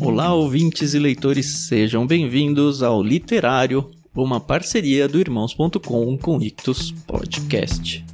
Olá, ouvintes e leitores, sejam bem-vindos ao Literário, uma parceria do Irmãos.com com Ictus Podcast.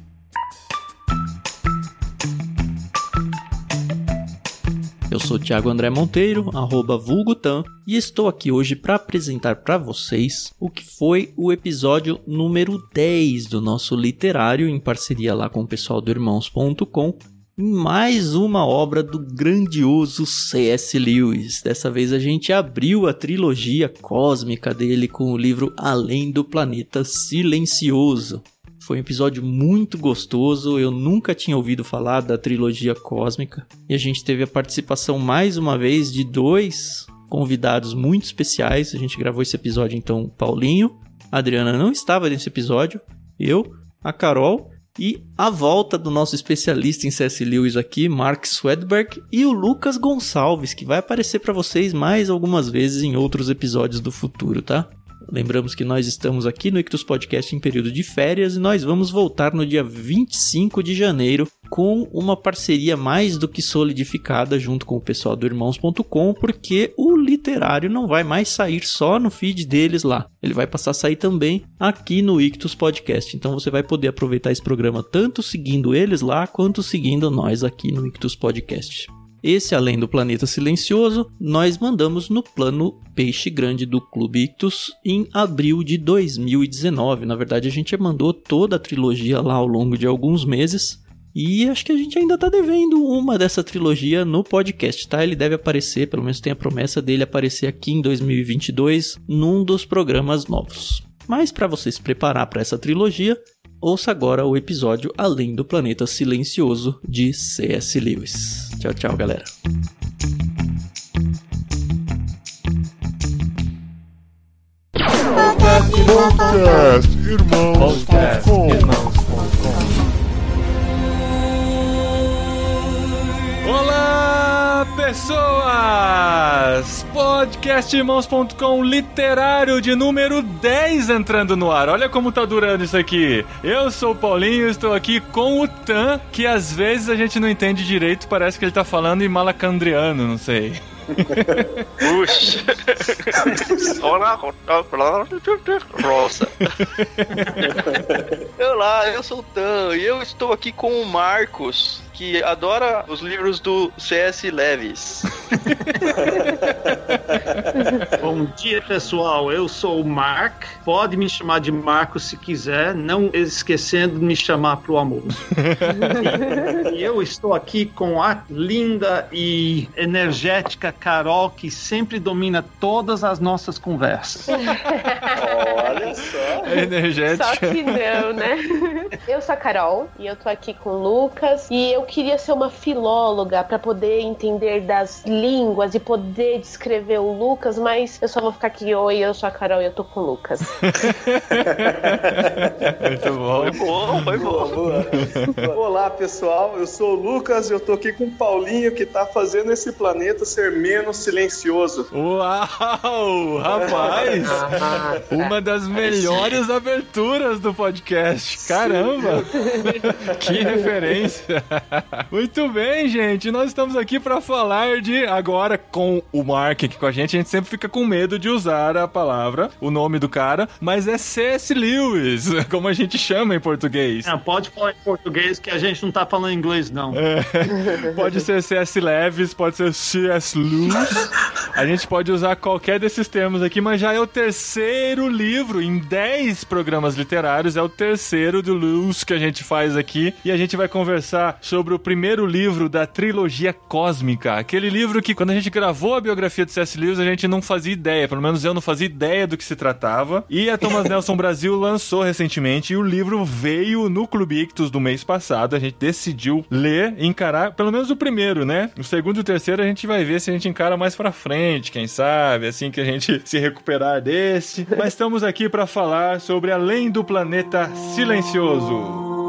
Eu sou Thiago André Monteiro, arroba vulgutan, e estou aqui hoje para apresentar para vocês o que foi o episódio número 10 do nosso literário, em parceria lá com o pessoal do Irmãos.com, mais uma obra do grandioso C.S. Lewis. Dessa vez a gente abriu a trilogia cósmica dele com o livro Além do Planeta Silencioso. Foi um episódio muito gostoso, eu nunca tinha ouvido falar da trilogia cósmica. E a gente teve a participação mais uma vez de dois convidados muito especiais. A gente gravou esse episódio então, Paulinho. A Adriana não estava nesse episódio. Eu, a Carol e a volta do nosso especialista em C.S. Lewis aqui, Mark Swedberg, e o Lucas Gonçalves, que vai aparecer para vocês mais algumas vezes em outros episódios do futuro, tá? Lembramos que nós estamos aqui no Ictus Podcast em período de férias e nós vamos voltar no dia 25 de janeiro com uma parceria mais do que solidificada junto com o pessoal do Irmãos.com, porque o literário não vai mais sair só no feed deles lá. Ele vai passar a sair também aqui no Ictus Podcast. Então você vai poder aproveitar esse programa tanto seguindo eles lá quanto seguindo nós aqui no Ictus Podcast. Esse, além do Planeta Silencioso, nós mandamos no plano Peixe Grande do Clube Ictus em abril de 2019. Na verdade, a gente mandou toda a trilogia lá ao longo de alguns meses. E acho que a gente ainda tá devendo uma dessa trilogia no podcast, tá? Ele deve aparecer, pelo menos tem a promessa dele aparecer aqui em 2022 num dos programas novos. Mas para você se preparar para essa trilogia, ouça agora o episódio Além do Planeta Silencioso de C.S. Lewis. Tchau, tchau, galera. Podcast Irmãos.com Olá, pessoas! Podcastirmãos.com literário de número 10 entrando no ar. Olha como tá durando isso aqui. Eu sou o Paulinho, estou aqui com o Tan, que às vezes a gente não entende direito, parece que ele tá falando em malacandriano, não sei. Puxa. Rosa. Olá, eu sou o Tan e eu estou aqui com o Marcos, que adora os livros do C.S. Lewis. Bom dia, pessoal. Eu sou o Mark. Pode me chamar de Marcos se quiser, não esquecendo de me chamar pro almoço. e eu estou aqui com a linda e energética Carol, que sempre domina todas as nossas conversas. Olha só. É energética. Só que não, né? Eu sou a Carol e eu tô aqui com o Lucas e eu queria ser uma filóloga para poder entender das línguas e poder descrever o Lucas, mas eu só vou ficar aqui, oi, eu sou a Carol e eu tô com o Lucas. Muito bom. Foi bom, foi bom. Olá pessoal, eu sou o Lucas e eu tô aqui com o Paulinho que tá fazendo esse planeta ser menos silencioso. Uau, rapaz! Uma das melhores aberturas do podcast. Caramba! Que referência! Muito bem, gente. Nós estamos aqui para falar de agora com o Mark aqui com a gente. A gente sempre fica com medo de usar a palavra, o nome do cara, mas é C.S. Lewis, como a gente chama em português. É, pode falar em português que a gente não tá falando inglês, não. É, pode ser C.S. Leves, pode ser C.S. Lewis. A gente pode usar qualquer desses termos aqui, mas já é o terceiro livro em 10 programas literários. É o terceiro do Lewis que a gente faz aqui. E a gente vai conversar sobre o primeiro livro da trilogia cósmica. Aquele livro que, quando a gente gravou a biografia de C.S. Lewis, a gente não fazia ideia. Pelo menos eu não fazia ideia do que se tratava. E a Thomas Nelson Brasil lançou recentemente. E o livro veio no Clube Ictus do mês passado. A gente decidiu ler e encarar pelo menos o primeiro, né? O segundo e o terceiro a gente vai ver se a gente encara mais pra frente, quem sabe, assim que a gente se recuperar desse. Mas estamos aqui para falar sobre Além do Planeta Silencioso.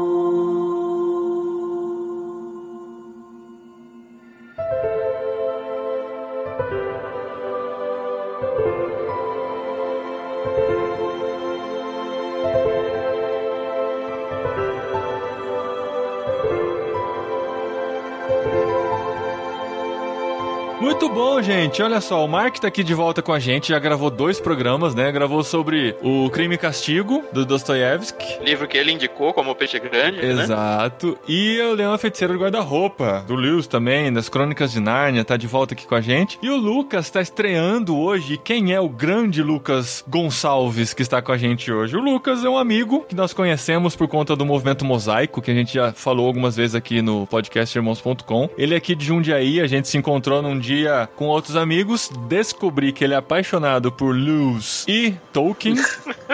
Muito bom, gente. Olha só, o Mark tá aqui de volta com a gente, já gravou dois programas, né? Gravou sobre o Crime e Castigo, do Dostoiévski. Livro que ele indicou como Peixe Grande, né? Exato. E o Leão a Feiticeira do Guarda-Roupa, do Lewis também, das Crônicas de Nárnia, tá de volta aqui com a gente. E o Lucas tá estreando hoje. E Quem é o grande Lucas Gonçalves que está com a gente hoje? O Lucas é um amigo que nós conhecemos por conta do movimento Mosaico, que a gente já falou algumas vezes aqui no podcast irmãos.com. Ele é aqui de Jundiaí, a gente se encontrou num dia com outros amigos, descobri que ele é apaixonado por Lewis e Tolkien.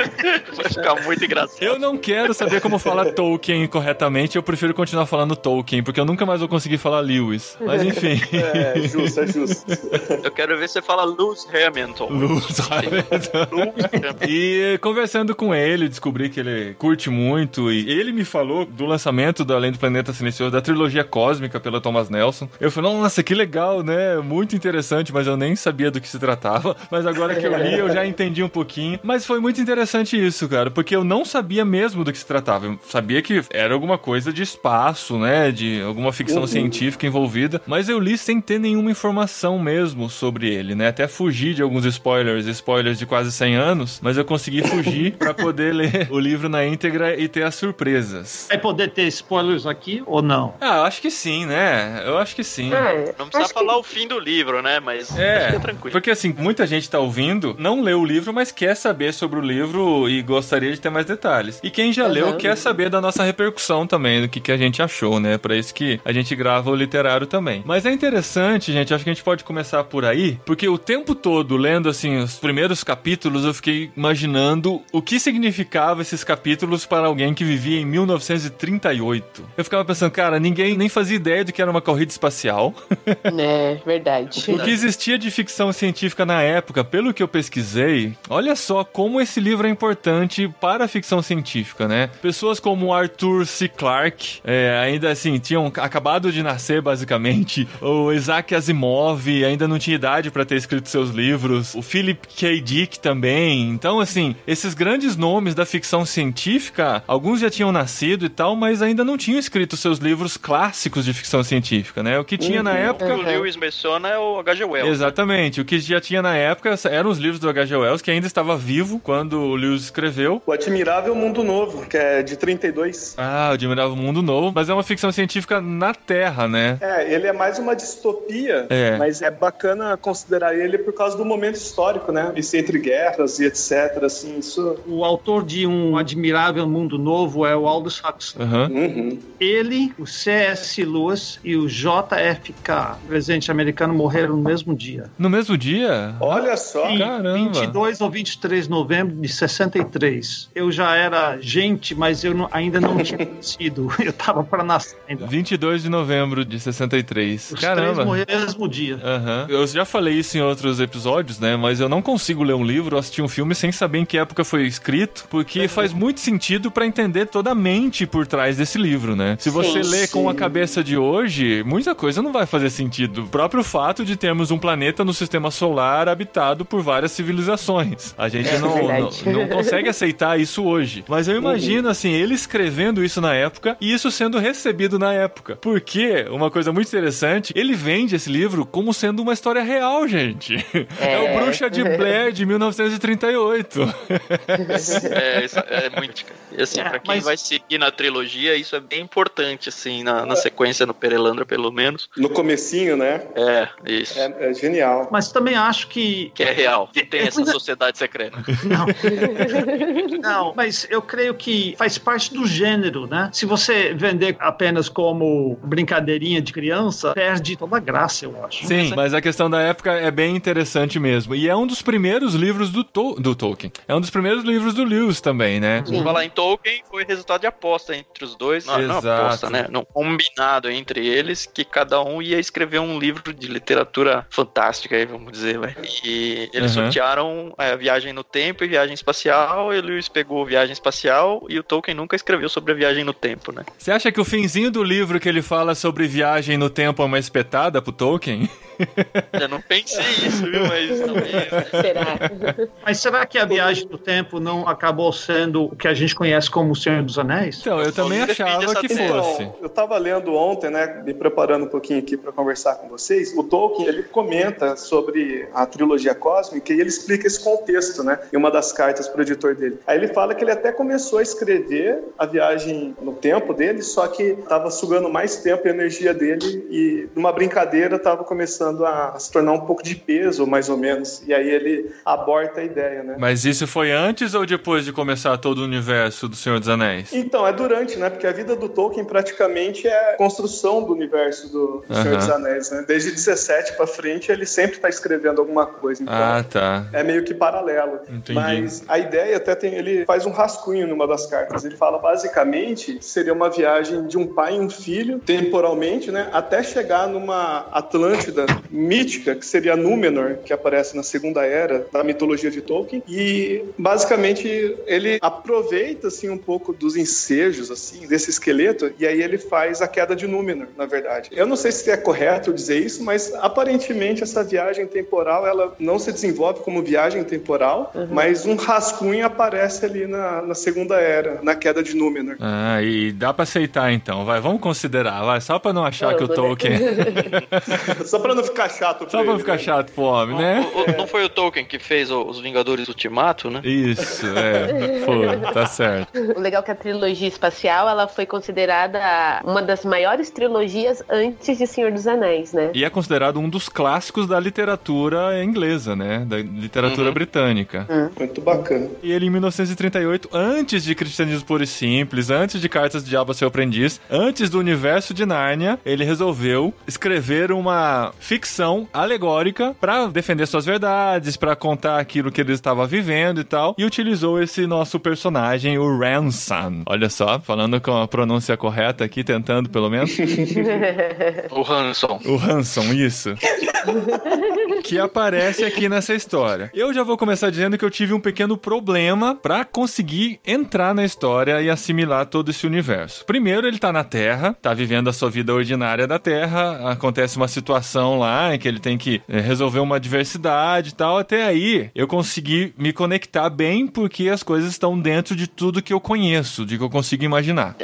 Vai ficar muito engraçado. Eu não quero saber como fala Tolkien corretamente, eu prefiro continuar falando Tolkien, porque eu nunca mais vou conseguir falar Lewis. Mas enfim. É justo, é justo. Eu quero ver você falar Lewis Hamilton. Lewis Hamilton. E conversando com ele, descobri que ele curte muito e ele me falou do lançamento do Além do Planeta Silencioso, da trilogia cósmica pela Thomas Nelson. Eu falei, nossa, que legal, né? Muito interessante, mas eu nem sabia do que se tratava. Mas agora que eu li, eu já entendi um pouquinho. Mas foi muito interessante isso, cara, porque eu não sabia mesmo do que se tratava. Eu sabia que era alguma coisa de espaço, né? De alguma ficção científica envolvida, mas eu li sem ter nenhuma informação mesmo sobre ele, né? Até fugir de alguns spoilers, spoilers de quase 100 anos, mas eu consegui fugir pra poder ler o livro na íntegra e ter as surpresas. Vai poder ter spoilers aqui ou não? Ah, eu acho que sim, né? Eu acho que sim. É, Não precisa falar o fim do livro, né? Mas É, fica tranquilo. porque assim, muita gente tá ouvindo, não leu o livro, mas quer saber sobre o livro e gostaria de ter mais detalhes. E quem já leu Uhum. quer saber da nossa repercussão também, do que, que a gente achou, né? Pra isso que a gente grava o literário também. Mas é interessante, gente, acho que a gente pode começar por aí, porque o tempo todo, lendo assim, os primeiros capítulos, eu fiquei imaginando o que significava esses capítulos para alguém que vivia em 1938. Eu ficava pensando, cara, ninguém nem fazia ideia de que era uma corrida espacial. É, verdade. O que existia de ficção científica na época, pelo que eu pesquisei, olha só como esse livro é importante para a ficção científica, né? Pessoas como Arthur C. Clarke, é, ainda assim, tinham acabado de nascer, basicamente. O Isaac Asimov ainda não tinha idade para ter escrito seus livros. O Philip K. Dick também. Então, assim, esses grandes nomes da ficção científica, alguns já tinham nascido e tal, mas ainda não tinham escrito seus livros clássicos de ficção científica, né? O que tinha na época O o Lewis menciona é o H.G. Wells. Exatamente. O que já tinha na época eram os livros do H.G. Wells, que ainda estava vivo quando o Lewis escreveu. O Admirável Mundo Novo, que é de 32. Ah, o Admirável Mundo Novo, mas é uma ficção científica na Terra, né? É, ele é mais uma distopia, É. mas é bacana considerar ele por causa do momento histórico, né? Isso entre guerras e etc. Assim, isso. O autor de Um Admirável Mundo Novo é o Aldous Huxley. Aham. Uhum. Ele, o C.S. Lewis e o JFK, presidente americano, morreram no mesmo dia. No mesmo dia? Olha só. Em Caramba. 22 ou 23 de novembro de 63. Eu já era gente, mas eu não- ainda não tinha nascido. Eu tava para nascer ainda. 22 de novembro de 63. Os Caramba. três morreram no mesmo dia. Aham. Eu já falei isso em outros episódios, né? Mas eu não consigo ler um livro ou assistir um filme sem saber em que época foi escrito, porque faz muito sentido pra entender toda a mente por trás desse livro, né? Se você Sim, lê com a sim. cabeça de hoje, muita coisa não vai fazer sentido. O próprio fato de termos um planeta no sistema solar habitado por várias civilizações. A gente não, não, verdade. não consegue aceitar isso hoje. Mas eu imagino, assim, ele escrevendo isso na época e isso sendo recebido na época. Porque, uma coisa muito interessante, ele vende esse livro como sendo uma história real, gente. É, o É. Bruxa de Blair de 1938. É, isso é muito. E assim, É, pra quem mas- vai seguir na trilogia, isso é bem importante, assim, na, na sequência no Perelandra, pelo menos. No comecinho, né? É, isso. É, é genial. Mas também acho que. Que é real. Não tem essa Pois é. sociedade secreta. Não. Não, mas eu creio que faz parte do gênero, né? Se você vender apenas como brincadeirinha de criança, perde toda a graça, eu acho. Sim, mas a questão da época é bem interessante mesmo. E é um dos primeiros livros do, Tol- do Tolkien. É um dos primeiros livros do Lewis também, né? Sim. Falar em Tolkien foi resultado de aposta entre os dois. Não, não Exato. aposta, né? Não, combinado entre eles que cada um ia escrever um livro de literatura fantástica, aí, vamos dizer, vai. E eles Uhum. sortearam a viagem no tempo e viagem espacial. E Lewis pegou viagem espacial e o Tolkien nunca escreveu sobre a viagem no tempo, né? Você acha que o finzinho do livro que ele fala sobre viagem no tempo é uma espetada pro Tolkien? Eu não pensei isso, viu? Mas talvez. Será? Mas será que a viagem do tempo não acabou sendo o que a gente conhece como o Senhor dos Anéis? Então, eu também Defende achava que fosse. Então, eu estava lendo ontem, né, me preparando um pouquinho aqui para conversar com vocês. O Tolkien ele comenta sobre a trilogia cósmica e ele explica esse contexto, né, em uma das cartas para o editor dele. Aí ele fala que ele até começou a escrever a viagem no tempo dele, só que estava sugando mais tempo e energia dele e numa brincadeira estava começando a se tornar um pouco de peso, mais ou menos. E aí ele aborta a ideia, né? Mas isso foi antes ou depois de começar todo o universo do Senhor dos Anéis? Então, é durante, né? Porque a vida do Tolkien praticamente é a construção do universo do, Senhor Aham. dos Anéis, né? Desde 17 pra frente, ele sempre tá escrevendo alguma coisa. Então, Ah, tá. é meio que paralelo. Entendi. Mas a ideia até tem. Ele faz um rascunho numa das cartas. Ele fala basicamente seria uma viagem de um pai e um filho, temporalmente, né? Até chegar numa Atlântida mítica, que seria Númenor, que aparece na Segunda Era da mitologia de Tolkien. E basicamente ele aproveita assim um pouco dos ensejos assim desse esqueleto e aí ele faz a queda de Númenor, na verdade. Eu não sei se é correto dizer isso, mas aparentemente essa viagem temporal ela não se desenvolve como viagem temporal, mas um rascunho aparece ali na, na Segunda Era, na queda de Númenor. Ah, e dá pra aceitar então, vai, vamos considerar, vai, só pra não achar que o? Tolkien. Só pra não ficar chato. Só pra pra ele, ficar né? chato pro homem, né? O- o- não foi o Tolkien que fez os Vingadores Ultimato, né? Isso, é, foi, tá certo. O legal é que a trilogia espacial ela foi considerada uma das maiores trilogias antes de Senhor dos Anéis, né? E é considerado um dos clássicos da literatura inglesa, né? Da literatura britânica. Muito bacana. E ele, em 1938, antes de Cristianismo Puro e Simples, antes de Cartas de Diabo a Seu Aprendiz, antes do universo de Nárnia, ele resolveu escrever uma ficção alegórica pra defender suas verdades, pra contar aquilo que ele estava vivendo e tal, e utilizou esse nosso personagem, o Ransom. Olha só, falando com a pronúncia correta aqui, tentando pelo menos. O Hanson. O Hanson, isso. Que aparece aqui nessa história. Eu já vou começar dizendo que eu tive um pequeno problema pra conseguir entrar na história e assimilar todo esse universo. Primeiro, ele tá na Terra, tá vivendo a sua vida ordinária da Terra, acontece uma situação lá em que ele tem que eh, resolver uma diversidade e tal. Até aí, eu consegui me conectar bem porque as coisas estão dentro de tudo que eu conheço, de que eu consigo imaginar.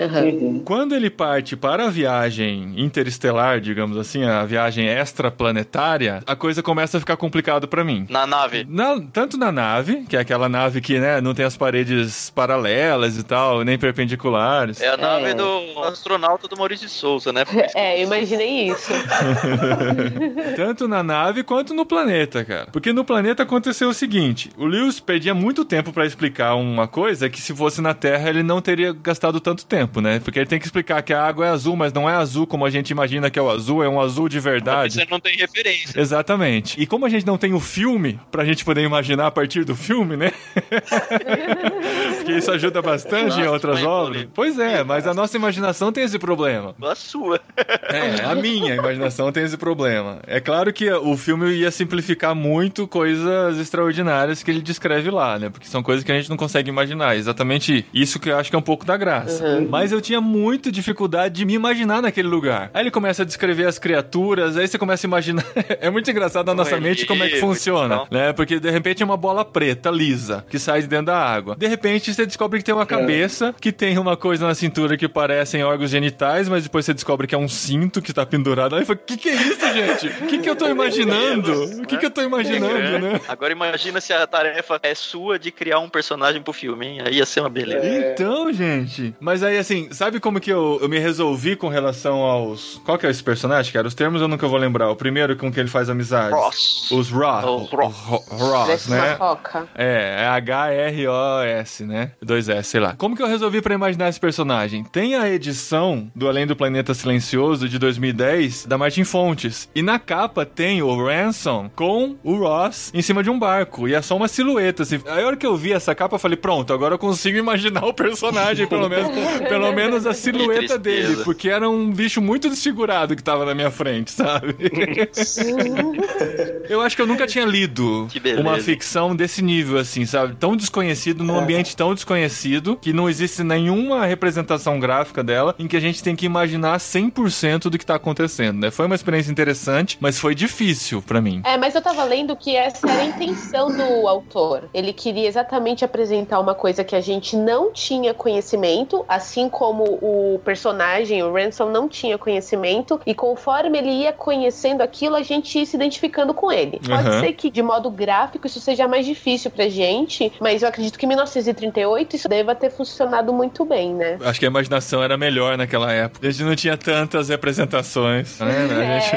Quando ele parte para a viagem interestelar, digamos assim, a viagem extraplanetária, a coisa começa a ficar complicado pra mim. Na nave. Na- tanto na nave, que é aquela nave que né, não tem as paredes paralelas e tal, nem perpendiculares. É a nave É. do astronauta do Maurício de Souza, né? É, eu imaginei isso. Tanto na nave quanto no planeta, cara. Porque no planeta aconteceu o seguinte: o Lewis perdia muito tempo pra explicar uma coisa que se fosse na Terra ele não teria gastado tanto tempo, né? Porque ele tem que explicar que a água é azul, mas não é azul como a gente imagina que é o azul, é um azul de verdade. Você não tem referência. Exatamente. E como a gente não tem o filme, pra gente poder imaginar a partir do filme, né? Porque isso ajuda bastante em Nossa, outras foi obras. polêmico. Pois é, mas a nossa imaginação tem esse problema. A sua. É, a minha imaginação tem esse problema. É claro que o filme ia simplificar muito coisas extraordinárias que ele descreve lá, né? Porque são coisas que a gente não consegue imaginar. Exatamente isso que eu acho que é um pouco da graça. Mas eu tinha muita dificuldade de me imaginar naquele lugar. Aí ele começa a descrever as criaturas, aí você começa a imaginar. é muito engraçado na nossa Com mente como é que funciona, né? Porque de repente é uma bola preta, lisa, que sai de dentro da água. De repente você descobre que tem uma cabeça, que tem uma coisa na cintura que parecem órgãos genitais, mas depois você descobre que é um cinto que tá pendurado. Aí fala, o que, que é isso, gente? O que, que eu tô imaginando? O que, que eu tô imaginando, né? Agora imagina se a tarefa é sua de criar um personagem pro filme, hein? Aí ia ser uma beleza. Então, gente. Mas aí, assim, sabe como que eu, eu me resolvi com relação aos. Qual que é esse personagem, cara? Os termos eu nunca vou lembrar. O primeiro com que ele faz amizade. Ross. Os Ross. Os Ross. Ross, né? foca. É, é H-R-O-S, né? Dois S, sei lá. Como que eu resolvi pra imaginar esse personagem? Tem a edição do Além do Planeta Silencioso de 2010 da Martin Fontes. E na capa tem o Ransom com o Ross em cima de um barco. E é só uma silhueta, assim. Aí a hora que eu vi essa capa, eu falei, pronto, agora eu consigo imaginar o personagem, pelo menos, pelo menos a silhueta dele. Porque era um bicho muito desfigurado que tava na minha frente, sabe? Eu acho que eu nunca tinha lido uma ficção desse nível, assim, sabe? Tão desconhecido, num ambiente tão desconhecido, que não existe nenhuma representação gráfica dela, em que a gente tem que imaginar 100% do que tá acontecendo, né? Foi uma experiência interessante, mas foi difícil pra mim. É, mas eu tava lendo que essa era a intenção do autor. Ele queria exatamente apresentar uma coisa que a gente não tinha conhecimento, assim como o personagem, o Ransom, não tinha conhecimento, e conforme ele ia conhecendo aquilo, a gente se identificando com ele. Pode Uhum. ser que de modo gráfico isso seja mais difícil pra gente, mas eu acredito que em 1938 isso deva ter funcionado muito bem, né? Acho que a imaginação era melhor naquela época. A gente não tinha tantas representações. Né? A gente-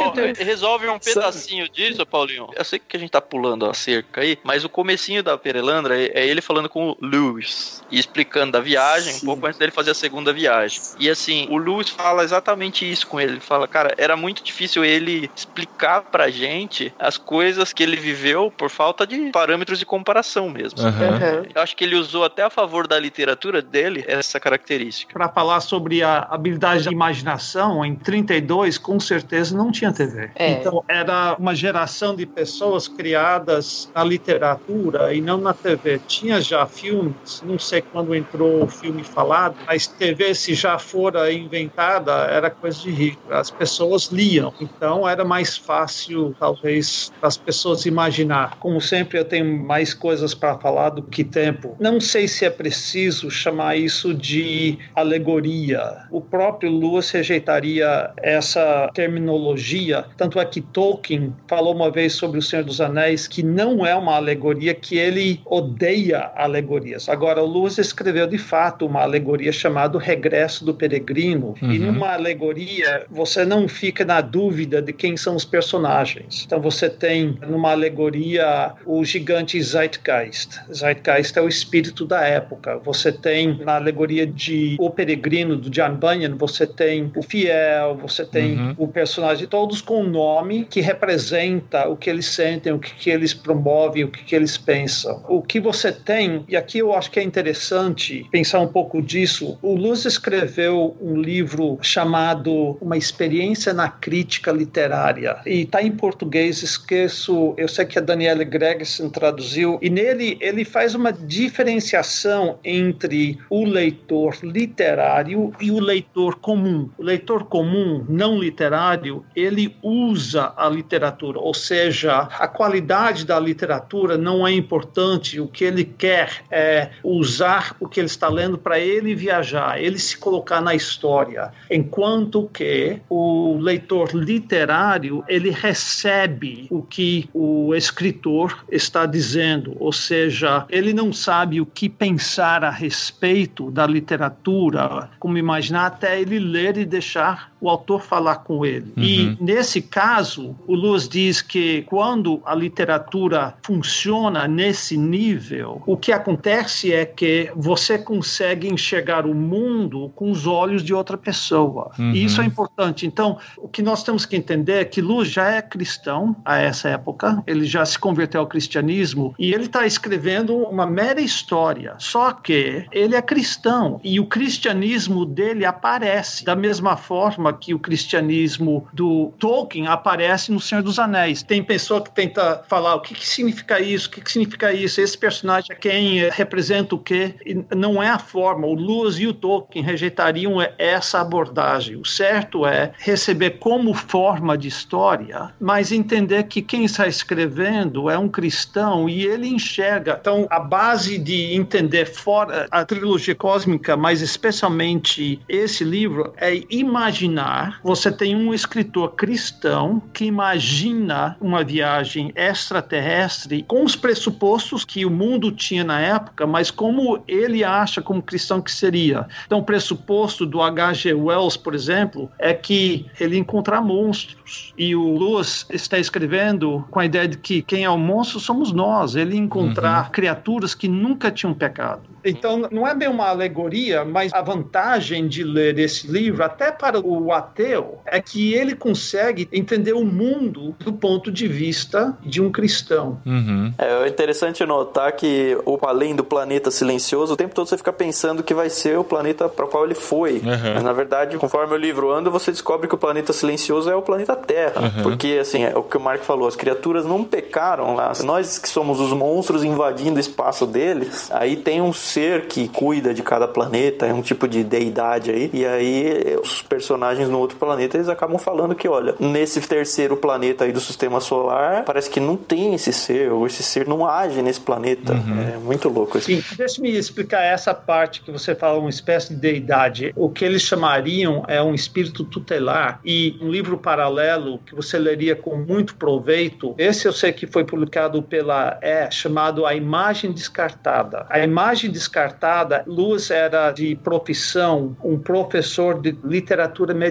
É. Ó, resolve um pedacinho disso, Paulinho. Eu sei que a gente tá pulando a cerca aí, mas o comecinho da Perelandra é é ele falando com o Lewis e explicando da viagem, um pouco antes dele fazer a segunda viagem. E assim, o Lewis fala exatamente isso com ele. Ele fala, cara, era muito difícil ele explicar pra gente as coisas que ele viveu por falta de parâmetros de comparação mesmo. Aham. Eu acho que ele usou até a favor da literatura dele essa característica. Para falar sobre a habilidade de imaginação, em 32, com certeza não tinha TV. É. Então, era uma geração de pessoas criadas na literatura e não na TV. Tinha já filmes, não sei quando entrou o filme falado, mas TV, se já fora inventada, era coisa de rico. As pessoas liam, então era mais fácil, talvez, as pessoas imaginar. Como sempre, eu tenho mais coisas para falar do que tempo. Não sei se é preciso chamar isso de alegoria. O próprio Lewis rejeitaria essa terminologia, tanto é que Tolkien falou uma vez sobre o Senhor dos Anéis que não é uma alegoria, que ele odeia alegorias. Agora, o Lewis escreveu de fato uma alegoria chamada O Regresso do Peregrino, e Uhum. numa alegoria você não fica na dúvida de quem são os personagens. Então você tem numa alegoria o gigante Zeitgeist. Zeitgeist é o espírito da época. Você tem na alegoria de O Peregrino do John Bunyan, você tem o fiel, você tem Uhum. o personagem todos com um nome que representa o que eles sentem, o que, que eles promovem, o que, que eles pensam. O que você tem, e aqui eu acho que é interessante pensar um pouco disso, o Luz escreveu um livro chamado Uma Experiência na Crítica Literária, e está em português, esqueço, eu sei que a Daniela Gregson traduziu, e nele ele faz uma diferenciação entre o leitor literário e o leitor comum. O leitor comum, não literário, ele usa a literatura, ou seja, a qualidade da literatura não é importante, o que ele quer é usar o que ele está lendo para ele viajar, ele se colocar na história, enquanto que o leitor literário, ele recebe o que o escritor está dizendo, ou seja, ele não sabe o que pensar a respeito da literatura, como imaginar, até ele ler e deixar o autor falar com ele. E nesse caso, o Luz diz que quando a literatura funciona nesse nível, o que acontece é que você consegue enxergar o mundo com os olhos de outra pessoa. Uhum. E isso é importante. Então, o que nós temos que entender é que Luz já é cristão a essa época, ele já se converteu ao cristianismo e ele está escrevendo uma mera história. Só que ele é cristão e o cristianismo dele aparece da mesma forma que o cristianismo do Tolkien aparece no Senhor dos Anéis. Tem pessoa que tenta falar o que, que significa isso, o que, que significa isso, esse personagem é quem eh, representa o quê, e não é a forma. O Lewis e o Tolkien rejeitariam essa abordagem. O certo é receber como forma de história, mas entender que quem está escrevendo é um cristão e ele enxerga. Então, a base de entender fora a trilogia cósmica, mas especialmente esse livro, é imaginar. Você tem um escritor cristão que imagina uma viagem extraterrestre com os pressupostos que o mundo tinha na época, mas como ele acha como cristão que seria. Então, o pressuposto do H.G. Wells, por exemplo, é que ele encontrar monstros. E o Lewis está escrevendo com a ideia de que quem é o monstro somos nós. Ele encontrar criaturas que nunca tinham pecado. Então, não é bem uma alegoria, mas a vantagem de ler esse livro, até para o o ateu é que ele consegue entender o mundo do ponto de vista de um cristão. Uhum. É interessante notar que o além do planeta silencioso, o tempo todo você fica pensando que vai ser o planeta para o qual ele foi. Uhum. Mas na verdade, conforme o livro anda, você descobre que o planeta silencioso é o planeta Terra. Uhum. Porque, assim, é o que o Mark falou, as criaturas não pecaram lá. Nós que somos os monstros invadindo o espaço deles, aí tem um ser que cuida de cada planeta, é um tipo de deidade aí. E aí os personagens no outro planeta, eles acabam falando que, olha, nesse terceiro planeta aí do sistema solar, parece que não tem esse ser, ou esse ser não age nesse planeta. É muito louco isso. Sim, deixa-me explicar essa parte que você fala, uma espécie de deidade. O que eles chamariam é um espírito tutelar e um livro paralelo que você leria com muito proveito. Esse eu sei que foi publicado pela E, chamado A Imagem Descartada. A Imagem Descartada, Lewis era de profissão um professor de literatura medieval.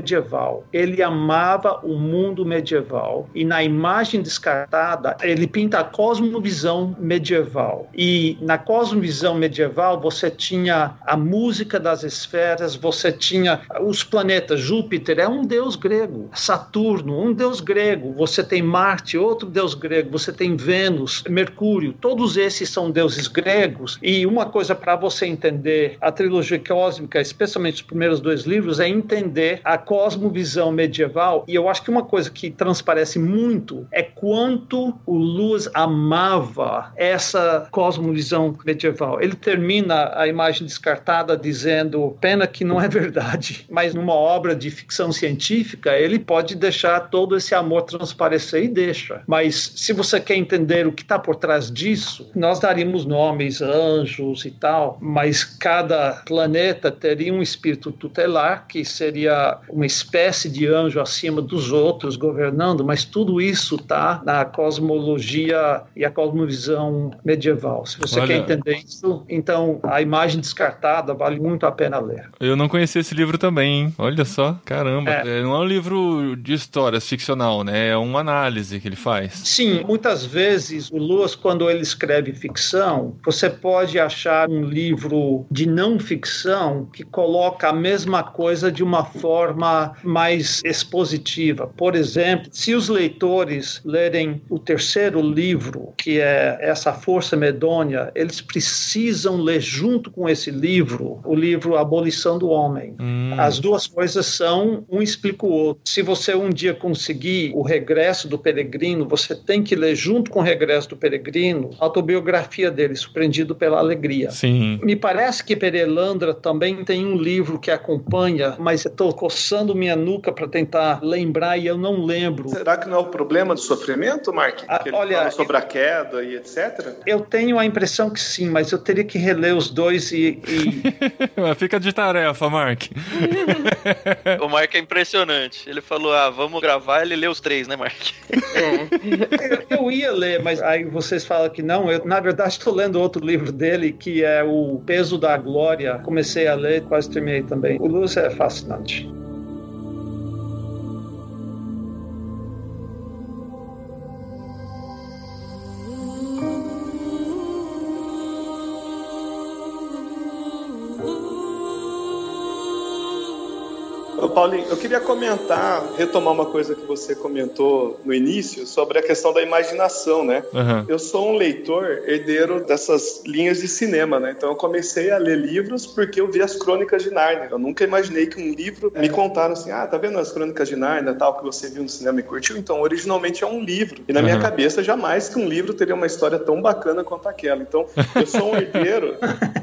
Ele amava o mundo medieval e na Imagem Descartada ele pinta a cosmovisão medieval. E na cosmovisão medieval você tinha a música das esferas, você tinha os planetas. Júpiter é um deus grego, Saturno, um deus grego. Você tem Marte, outro deus grego. Você tem Vênus, Mercúrio. Todos esses são deuses gregos. E uma coisa para você entender a trilogia cósmica, especialmente os primeiros dois livros, é entender a cosmovisão medieval. E eu acho que uma coisa que transparece muito é quanto o Luz amava essa cosmovisão medieval. Ele termina a imagem descartada dizendo: pena que não é verdade, mas numa obra de ficção científica ele pode deixar todo esse amor transparecer e deixa. Mas se você quer entender o que está por trás disso, nós daríamos nomes, anjos e tal, mas cada planeta teria um espírito tutelar que seria uma espécie de anjo acima dos outros governando, mas tudo isso está na cosmologia e a cosmovisão medieval. Se você Olha- quer entender isso, então a imagem descartada vale muito a pena ler. Eu não conhecia esse livro também, hein? Olha só, caramba. É. É, Não é um livro de histórias ficcional, né? É uma análise que ele faz. Sim, muitas vezes o Lewis, quando ele escreve ficção, você pode achar um livro de não ficção que coloca a mesma coisa de uma forma mais expositiva. Por exemplo, se os leitores lerem o terceiro livro, que é essa Força Medônia, eles precisam ler junto com esse livro o livro Abolição do Homem. Hum. As duas coisas são, um explica o outro. Se você um dia conseguir o Regresso do Peregrino, você tem que ler junto com o Regresso do Peregrino a autobiografia dele, Surpreendido pela Alegria. Sim. Me parece que Perelandra também tem um livro que acompanha, mas eu estou coçando minha nuca para tentar lembrar e eu não lembro. Será que não é o problema do sofrimento, Mark? Ah, olha, fala sobre a queda e etc? Eu tenho a impressão que sim, mas eu teria que reler os dois e, e Fica de tarefa, Mark. O Mark é impressionante. Ele falou, ah, vamos gravar, ele leu os três, né, Mark? Eu, eu ia ler, mas aí vocês falam que não. Eu, na verdade, estou lendo outro livro dele, que é O Peso da Glória. Comecei a ler, quase terminei também. O Luz é fascinante. Paulinho, eu queria comentar, retomar uma coisa que você comentou no início sobre a questão da imaginação, né? Aham. Eu sou um leitor herdeiro dessas linhas de cinema, né? Então eu comecei a ler livros porque eu vi as Crônicas de Nárnia. Eu nunca imaginei que um livro me contaram assim, ah, tá vendo as Crônicas de Nárnia, tal, que você viu no cinema e curtiu? Então, originalmente é um livro. E na minha Uhum. cabeça, jamais que um livro teria uma história tão bacana quanto aquela. Então, eu sou um herdeiro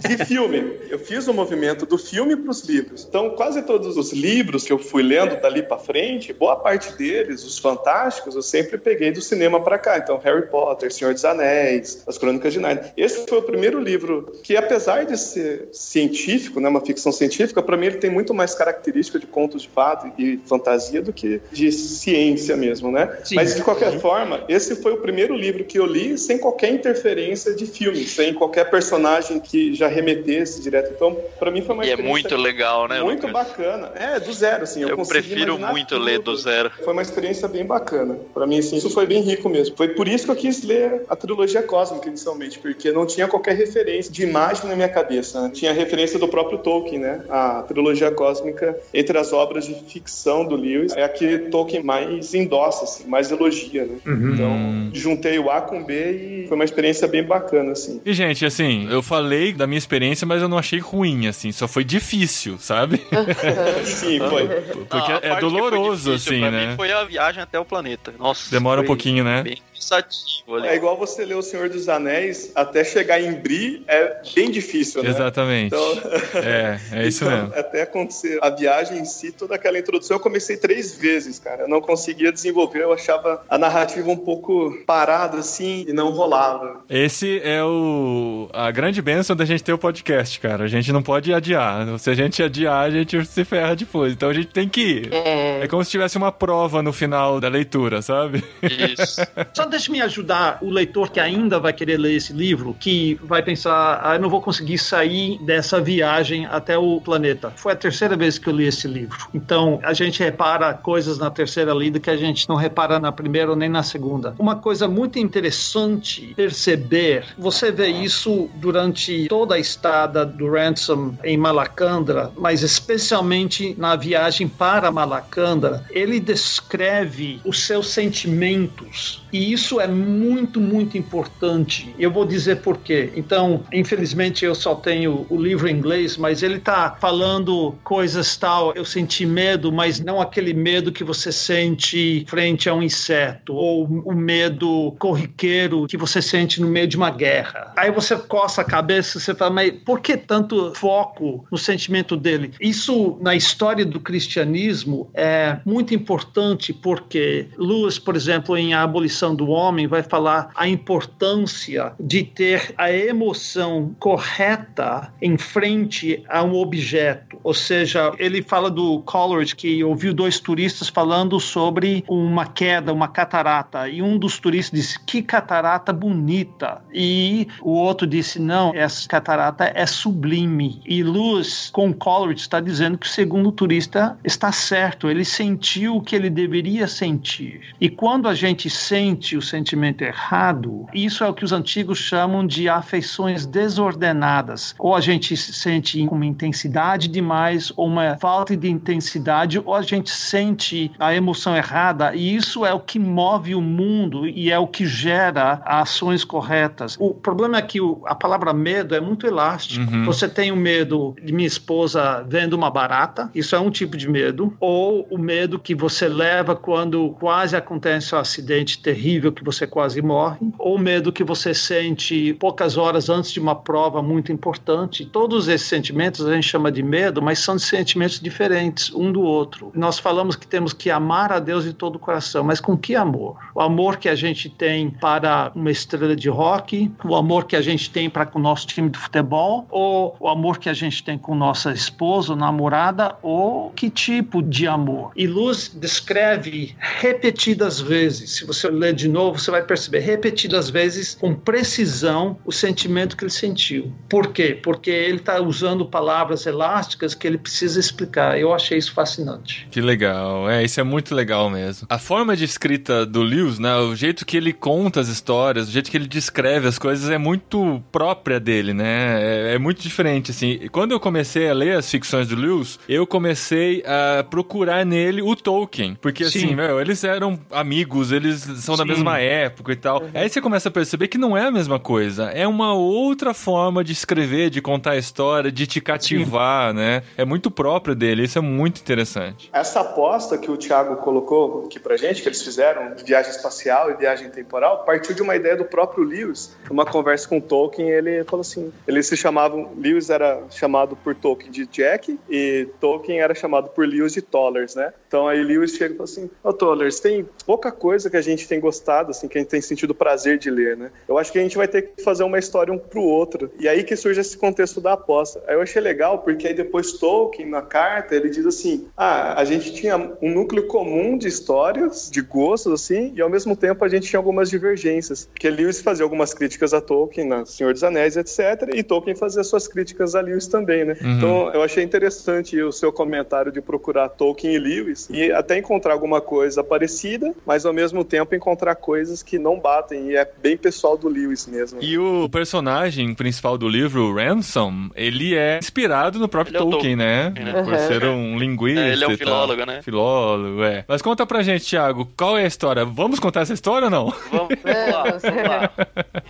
de filme. Eu fiz o movimento do filme para os livros. Então, quase todos os livros que eu fui lendo dali para frente, boa parte deles, os fantásticos, eu sempre peguei do cinema para cá. Então, Harry Potter, Senhor dos Anéis, As Crônicas de Nárnia. Esse foi o primeiro livro que, apesar de ser científico, né, uma ficção científica, para mim ele tem muito mais característica de contos de fato e fantasia do que de ciência mesmo, né? Sim. Mas de qualquer forma, esse foi o primeiro livro que eu li sem qualquer interferência de filme, sem qualquer personagem que já remetesse direto. Então, para mim foi uma E é muito legal, né, muito Lucas? bacana. É, do zero, assim. Eu, Eu prefiro muito ler do tudo. zero. Foi uma experiência bem bacana. Pra mim, assim, isso foi bem rico mesmo. Foi por isso que eu quis ler a trilogia cósmica inicialmente, porque não tinha qualquer referência de imagem na minha cabeça. né? Tinha referência do próprio Tolkien, né? A trilogia cósmica, entre as obras de ficção do Lewis, é a que Tolkien mais endossa, assim, mais elogia, né? Então, juntei o A com o B e foi uma experiência bem bacana, assim. E, gente, assim, eu falei da minha experiência, mas eu não achei ruim, assim. Só foi difícil, sabe? Sim, foi. Porque A é doloroso, assim, pra né? Mim foi a viagem até o planeta. Nossa. Demora um pouquinho, né? Bem cansativo ali. É igual você ler O Senhor dos Anéis, até chegar em Bri é bem difícil, né? Exatamente. Então, É, é isso então, mesmo. Até acontecer a viagem em si, toda aquela introdução, eu comecei três vezes, cara. Eu não conseguia desenvolver, eu achava a narrativa um pouco parada, assim, e não rolava. Esse é o a grande bênção da gente ter o podcast, cara. A gente não pode adiar. Se a gente adiar, a gente se ferra depois. Então a gente tem que ir. É. É como se tivesse uma prova no final da leitura, sabe? Isso. Só deixe-me ajudar o leitor que ainda vai querer ler esse livro, que vai pensar, ah, eu não vou conseguir sair dessa viagem até o planeta. Foi a terceira vez que eu li esse livro. Então, a gente repara coisas na terceira lida que a gente não repara na primeira nem na segunda. Uma coisa muito interessante perceber, você vê isso durante toda a estada do Ransom em Malacandra, mas especialmente na viagem para Malacandra, ele descreve os seus sentimentos e isso é muito, muito importante. Eu vou dizer por quê. Então, infelizmente, eu só tenho o livro em inglês, mas ele está falando coisas tal. Eu senti medo, mas não aquele medo que você sente frente a um inseto, ou o medo corriqueiro que você sente no meio de uma guerra. Aí você coça a cabeça e você fala, mas por que tanto foco no sentimento dele? Isso, na história do cristianismo, é muito importante porque Lewis, por exemplo, em A Abolição do Homem, vai falar a importância de ter a emoção correta em frente a um objeto. Ou seja, ele fala do Coleridge, que ouviu dois turistas falando sobre uma queda, uma catarata, e um dos turistas disse, que catarata bonita. E o outro disse, não, essa catarata é sublime. E Lewis, com Coleridge, está dizendo que o segundo turista está certo, ele sentiu o que ele deveria sentir. E quando a gente sente o sentimento errado, isso é o que os antigos chamam de afeições desordenadas. Ou a gente sente uma intensidade demais, ou uma falta de intensidade, ou a gente sente a emoção errada, e isso é o que move o mundo e é o que gera ações corretas. O problema é que a palavra medo é muito elástico. Uhum. Você tem o medo de minha esposa vendo uma barata, isso é um tipo de medo, ou o medo que você leva quando quase acontece um acidente terrível que você quase morre, ou medo que você sente poucas horas antes de uma prova muito importante. Todos esses sentimentos a gente chama de medo, mas são sentimentos diferentes um do outro. Nós falamos que temos que amar a Deus de todo o coração, mas com que amor? O amor que a gente tem para uma estrela de rock, o amor que a gente tem para com o nosso time de futebol, ou o amor que a gente tem com nossa esposa, namorada, ou que tipo de amor? E Luz descreve repetidas vezes. Se você ler de novo, você vai perceber repetidas vezes com precisão o sentimento que ele sentiu. Por quê? Porque ele está usando palavras elásticas que ele precisa explicar. Eu achei isso fascinante. Que legal. É, isso é muito legal mesmo. A forma de escrita do Lewis, né? O jeito que ele conta as histórias, o jeito que ele descreve as coisas é muito própria dele, né? É, é muito diferente, assim. Quando eu comecei a ler as ficções do Lewis, eu comecei a procurar nele o Tolkien. Porque, Sim. assim, meu, eles eram amigos, eles são da Sim. Mesma época e tal. Aí você começa a perceber que não é a mesma coisa. É uma outra forma de escrever, de contar a história, de te cativar, né? É muito próprio dele. Isso é muito interessante. Essa aposta que o Thiago colocou aqui pra gente, que eles fizeram, de viagem espacial e viagem temporal, partiu de uma ideia do próprio Lewis. Numa conversa com Tolkien, ele falou assim: eles se chamavam, Lewis era chamado por Tolkien de Jack e Tolkien era chamado por Lewis de Tollers, né? Então aí Lewis chega e fala assim: Ô Tollers, tem pouca coisa que a gente tem gos- assim, que a gente tem sentido prazer de ler, né? Eu acho que a gente vai ter que fazer uma história um pro outro. E aí que surge esse contexto da aposta. Aí eu achei legal, porque aí depois Tolkien, na carta, ele diz assim: ah, a gente tinha um núcleo comum de histórias, de gostos, assim, e ao mesmo tempo a gente tinha algumas divergências. Porque Lewis fazia algumas críticas a Tolkien, na Senhor dos Anéis, etc., e Tolkien fazia suas críticas a Lewis também, né? Uhum. Então eu achei interessante o seu comentário de procurar Tolkien e Lewis e até encontrar alguma coisa parecida, mas ao mesmo tempo encontrar coisas que não batem, e é bem pessoal do Lewis mesmo. E o personagem principal do livro, Ransom, ele é inspirado no próprio é o Tolkien, né? Tolkien, né? Por Uhum. ser um linguista. É, ele é um e tal. filólogo, né? Filólogo, é. Mas conta pra gente, Thiago, qual é a história? Vamos contar essa história ou não? Vamos, vamos lá, vamos lá.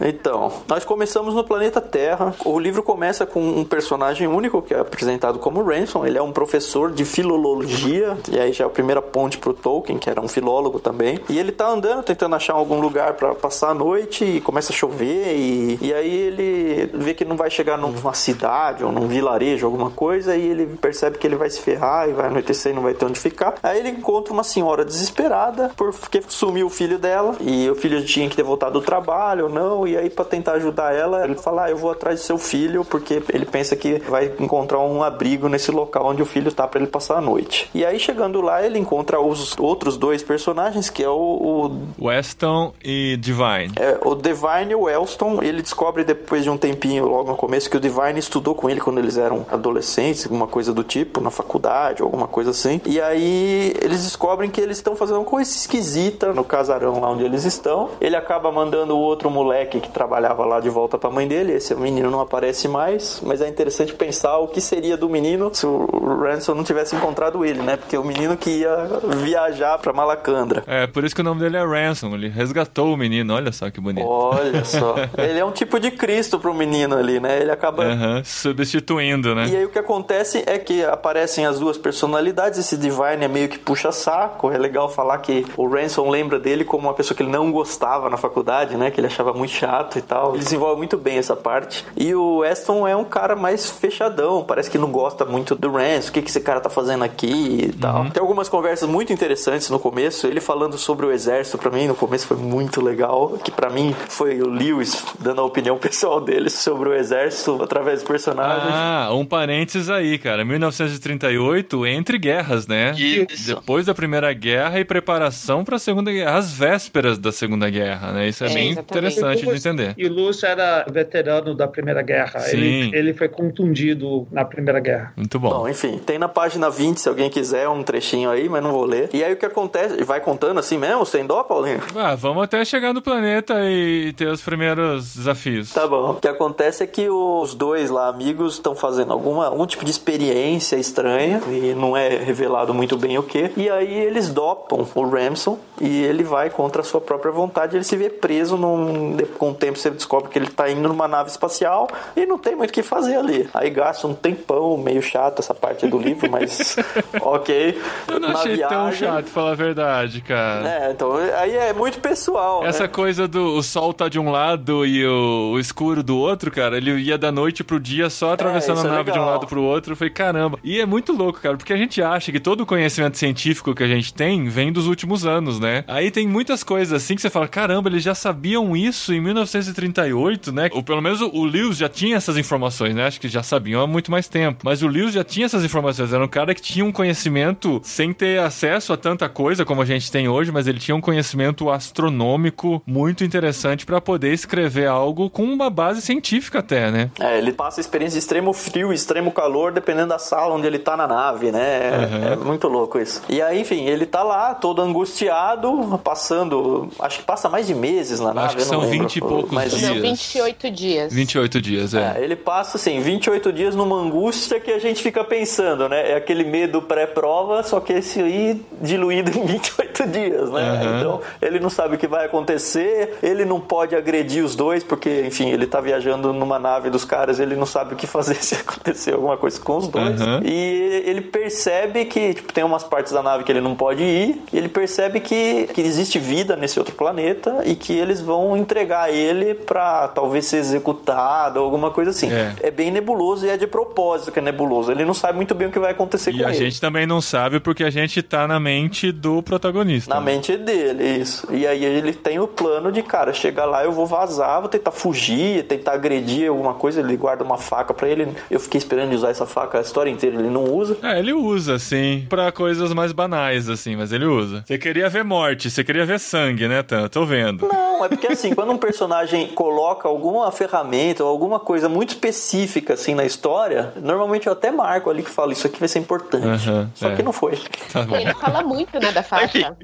Então, nós começamos no planeta Terra. O livro começa com um personagem único que é apresentado como Ransom. Ele é um professor de filologia, e aí já é a primeira ponte pro Tolkien, que era um filólogo também. E ele tá andando, tentando achar algum lugar para passar a noite, e começa a chover, e, e aí ele vê que não vai chegar numa cidade ou num vilarejo, alguma coisa, e ele percebe que ele vai se ferrar e vai anoitecer e não vai ter onde ficar. Aí ele encontra uma senhora desesperada porque sumiu o filho dela, e o filho tinha que ter voltado do trabalho ou não, e aí para tentar ajudar ela, ele fala: ah, eu vou atrás do seu filho, porque ele pensa que vai encontrar um abrigo nesse local onde o filho tá para ele passar a noite. E aí chegando lá, ele encontra os outros dois personagens, que é o, o Weston e Divine. é, o Divine e o Elston, ele descobre depois de um tempinho, logo no começo, que o Divine estudou com ele quando eles eram adolescentes, alguma coisa do tipo, na faculdade, alguma coisa assim. E aí eles descobrem que eles estão fazendo uma coisa esquisita no casarão lá onde eles estão. Ele acaba mandando o outro moleque que trabalhava lá de volta pra mãe dele. Esse menino não aparece mais, mas é interessante pensar o que seria do menino se o Ransom não tivesse encontrado ele, né? Porque o menino que ia viajar pra Malacandra. É, por isso que o nome dele é Ransom. Ele resgatou o menino, olha só que bonito. Olha só. Ele é um tipo de Cristo pro menino ali, né? Ele acaba. Aham, substituindo, né? E aí o que acontece é que aparecem as duas personalidades. Esse Divine é meio que puxa saco. É legal falar que o Ransom lembra dele como uma pessoa que ele não gostava na faculdade, né? Que ele achava muito chato e tal. Ele desenvolve muito bem essa parte. E o Aston é um cara mais fechadão. Parece que não gosta muito do Ransom. O que, que esse cara tá fazendo aqui e tal. Tem algumas conversas muito interessantes no começo. Ele falando sobre o exército, pra mim, no começo foi muito legal. Que pra mim foi o Lewis dando a opinião pessoal dele sobre o exército através do personagem. Ah, um parênteses aí, cara. 1938, entre guerras, né? Isso. Depois da Primeira Guerra e preparação pra Segunda Guerra. As vésperas da Segunda Guerra, né? Isso é, É, bem exatamente. interessante de Lewis- entender. E o Lewis era veterano da Primeira Guerra. Sim. Ele, ele foi contundido na Primeira Guerra. Muito bom. Bom, enfim, tem na página 20, se alguém quiser, um trechinho aí, mas não vou ler. E aí o que acontece? Vai contando assim mesmo, sem dó, Paulinho? Ah, vamos até chegar no planeta e ter os primeiros desafios. Tá bom. O que acontece é que os dois lá, amigos, estão fazendo alguma, algum tipo de experiência estranha e não é revelado muito bem o que. E aí eles dopam o Ramson e ele vai contra a sua própria vontade. Ele se vê preso num. Com o tempo você descobre que ele tá indo numa nave espacial e não tem muito o que fazer ali. Aí gasta um tempão, meio chato essa parte do livro, mas ok. Eu não Na achei tão viagem- chato, falar a verdade, cara. É, então aí é muito pessoal. Essa né? coisa do o sol tá de um lado e o, o escuro do outro, cara, ele ia da noite pro dia só atravessando isso a é nave de um lado pro outro. Falei, caramba. E é muito louco, cara, porque a gente acha que todo o conhecimento científico que a gente tem vem dos últimos anos, né? Aí tem muitas coisas assim que você fala, caramba, eles já sabiam isso em 1938, né? Ou pelo menos o Lewis já tinha essas informações, né? Acho que já sabiam há muito mais tempo. Mas o Lewis já tinha essas informações. Era um cara que tinha um conhecimento sem ter acesso a tanta coisa como a gente tem hoje, mas ele tinha um conhecimento astronômico muito interessante pra poder escrever algo com uma base científica até, né? É, ele passa a experiência de extremo frio, extremo calor, dependendo da sala onde ele tá na nave, né? É, é muito louco isso. E aí, enfim, ele tá lá, todo angustiado, passando. Acho que passa mais de meses na nave. Acho que são lembro, 20 e poucos mas, dias. Não, 28 dias. 28 dias, é. É, ele passa, assim, 28 dias numa angústia que a gente fica pensando, né? É aquele medo pré-prova, só que esse aí diluído em 28 dias, né? Aham. Então, ele não sabe o que vai acontecer, ele não pode agredir os dois, porque, enfim, ele tá viajando numa nave dos caras, ele não sabe o que fazer se acontecer alguma coisa com os dois. Aham. E ele percebe que, tipo, tem umas partes da nave que ele não pode ir, e ele percebe que, que existe vida nesse outro planeta e que eles vão entregar ele pra talvez ser executado ou alguma coisa assim. É. bem nebuloso e é de propósito que é nebuloso. Ele não sabe muito bem o que vai acontecer E com a ele. gente também não sabe porque a gente tá na mente do protagonista. Na né? mente dele, isso. E aí ele tem o plano de, cara, chegar lá, eu vou vazar, vou tentar fugir, tentar agredir alguma coisa. Ele guarda uma faca para ele. Eu fiquei esperando de usar essa faca a história inteira, ele não usa. É, ele usa, sim, para coisas mais banais, assim, mas ele usa. Você queria ver morte, você queria ver sangue, né, Tan? Tô vendo. Não, é porque assim, quando um personagem coloca alguma ferramenta ou alguma coisa muito específica, assim, na história, normalmente eu até marco ali que falo, isso aqui vai ser importante. Uhum, Só é. que não foi. Tá. Ele fala muito, né, da faca.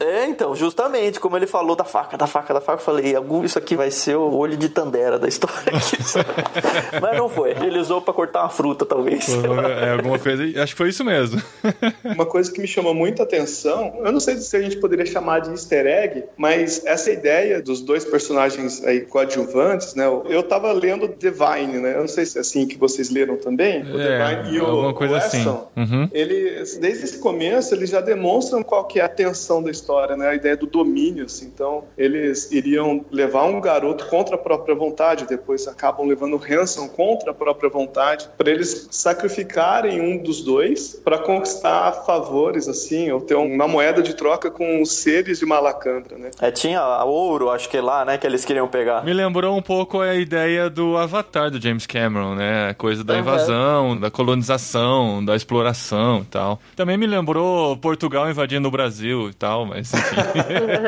É, então, justamente, como ele falou da faca, da faca, da faca, eu falei, algum, isso aqui vai ser o olho de Tandera da história. aqui, sabe? Mas não foi. Ele usou pra cortar uma fruta, talvez. É, alguma coisa. Acho que foi isso mesmo. Uma coisa que me chamou muita atenção, eu não sei se a gente poderia chamar de easter egg, mas essa ideia dos dois personagens aí coadjuvantes, né? Eu tava lendo Divine, né? Eu não sei se é assim que vocês leram também, o Divine e o coisa assim. Uhum. Eles, desde esse começo, eles já demonstram qual que é a tensão da história, né? A ideia do domínio, assim. Então, eles iriam levar um garoto contra a própria vontade, depois acabam levando o Hanson contra a própria vontade, para eles sacrificarem um dos dois para conquistar favores, assim, ou ter uma moeda de troca com os seres de Malacandra, né? É, tinha a ouro, acho que lá, né, que eles queriam pegar. Me lembrou um pouco a ideia do Avatar do James Cameron, né? A coisa da Uhum. invasão, da colonização, da exploração e tal. Também me lembrou Portugal invadindo o Brasil e tal, mas enfim.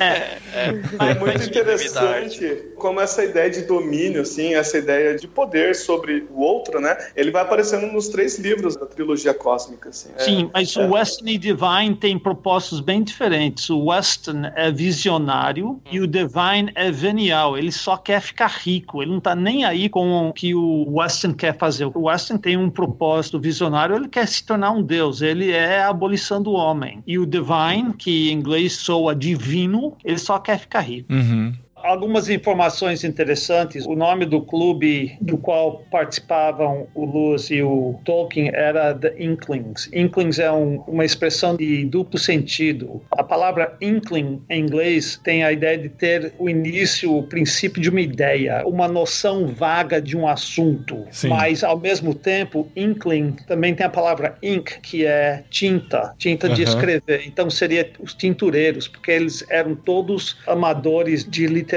É muito Mas interessante como essa ideia de domínio, assim, essa ideia de poder sobre o outro, né? Ele vai aparecendo nos três livros da trilogia cósmica, assim. É- Sim, mas o Weston e Divine têm propósitos bem diferentes. O Weston é visionário e o Divine é venial. Ele só quer ficar rico. Ele não está nem aí com o que o Weston quer fazer. O Weston tem um propósito visionário. Ele quer se tornar um deus. Ele é a abolição do homem. E o Divine, que em inglês soa divino, ele só quer ficar rico. Uhum. Algumas informações interessantes. O nome do clube do qual participavam o Lewis e o Tolkien era The Inklings. Inklings é um- uma expressão de duplo sentido. A palavra inkling em inglês tem a ideia de ter o início, o princípio de uma ideia, uma noção vaga de um assunto. Sim. Mas ao mesmo tempo, inkling também tem a palavra ink, que é tinta, tinta de escrever. Então seria os tintureiros, porque eles eram todos amadores de literatura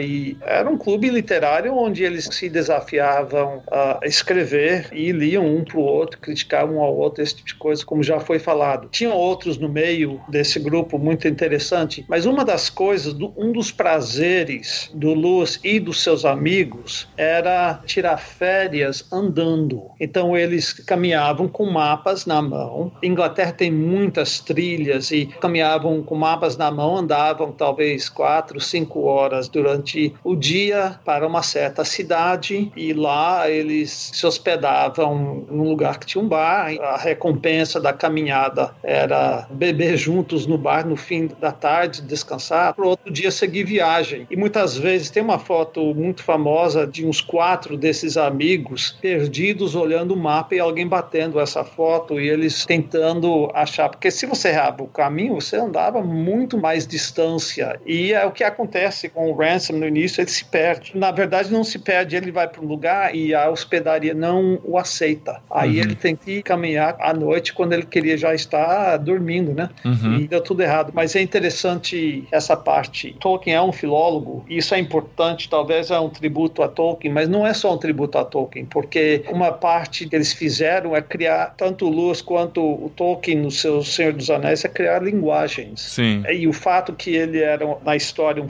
e era um clube literário onde eles se desafiavam a escrever e liam um para o outro, criticavam um ao outro, esse tipo de coisa, como já foi falado. Tinham outros no meio desse grupo muito interessante, mas uma das coisas, um dos prazeres do Luz e dos seus amigos era tirar férias andando. Então eles caminhavam com mapas na mão. Inglaterra tem muitas trilhas e caminhavam com mapas na mão, andavam talvez quatro, cinco horas durante o dia para uma certa cidade e lá eles se hospedavam num lugar que tinha um bar. A recompensa da caminhada era beber juntos no bar no fim da tarde, descansar, para outro dia seguir viagem. E muitas vezes tem uma foto muito famosa de uns quatro desses amigos perdidos olhando o mapa e alguém batendo essa foto e eles tentando achar, porque se você errava o caminho, você andava muito mais distância. E é o que acontece com o Ransom no início, ele se perde. Na verdade, não se perde, ele vai para um lugar e a hospedaria não o aceita. Aí ele tem que caminhar à noite quando ele queria já estar dormindo, né? Uhum. E deu tudo errado. Mas é interessante essa parte. Tolkien é um filólogo, e isso é importante, talvez é um tributo a Tolkien, mas não é só um tributo a Tolkien, porque uma parte que eles fizeram é criar, tanto o Lewis quanto o Tolkien no seu Senhor dos Anéis, é criar linguagens. Sim. E o fato que ele era, na história, um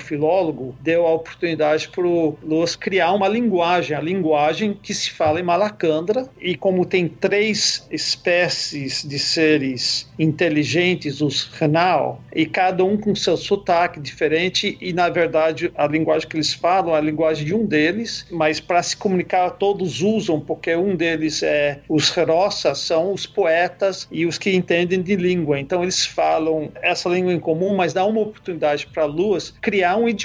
deu a oportunidade para o Lewis criar uma linguagem, a linguagem que se fala em Malacandra. E como tem três espécies de seres inteligentes, os Renal, e cada um com seu sotaque diferente, e na verdade a linguagem que eles falam é a linguagem de um deles, mas para se comunicar todos usam, porque um deles é os Herossas, são os poetas e os que entendem de língua. Então eles falam essa língua em comum, mas dá uma oportunidade para Lewis criar um idioma.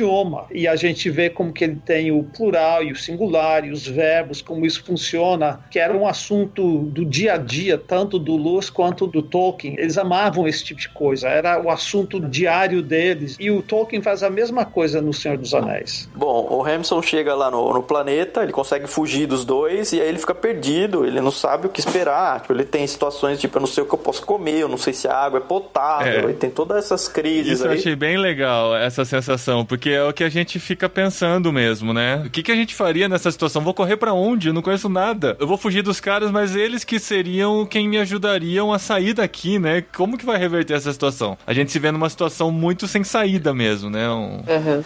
E a gente vê como que ele tem o plural e o singular e os verbos, como isso funciona, que era um assunto do dia a dia, tanto do Lewis quanto do Tolkien. Eles amavam esse tipo de coisa, era o assunto diário deles. E o Tolkien faz a mesma coisa no Senhor dos Anéis. Bom, o Hamilton chega lá no, no planeta, ele consegue fugir dos dois e aí ele fica perdido, ele não sabe o que esperar. Tipo, ele tem situações tipo, eu não sei o que eu posso comer, eu não sei se a água é potável, É. e tem todas essas crises Isso eu aí. achei bem legal, essa sensação, porque é o que a gente fica pensando mesmo, né? O que, que a gente faria nessa situação? Vou correr pra onde? Eu não conheço nada. Eu vou fugir dos caras, mas eles que seriam quem me ajudariam a sair daqui, né? Como que vai reverter essa situação? A gente se vê numa situação muito sem saída mesmo, né? Um-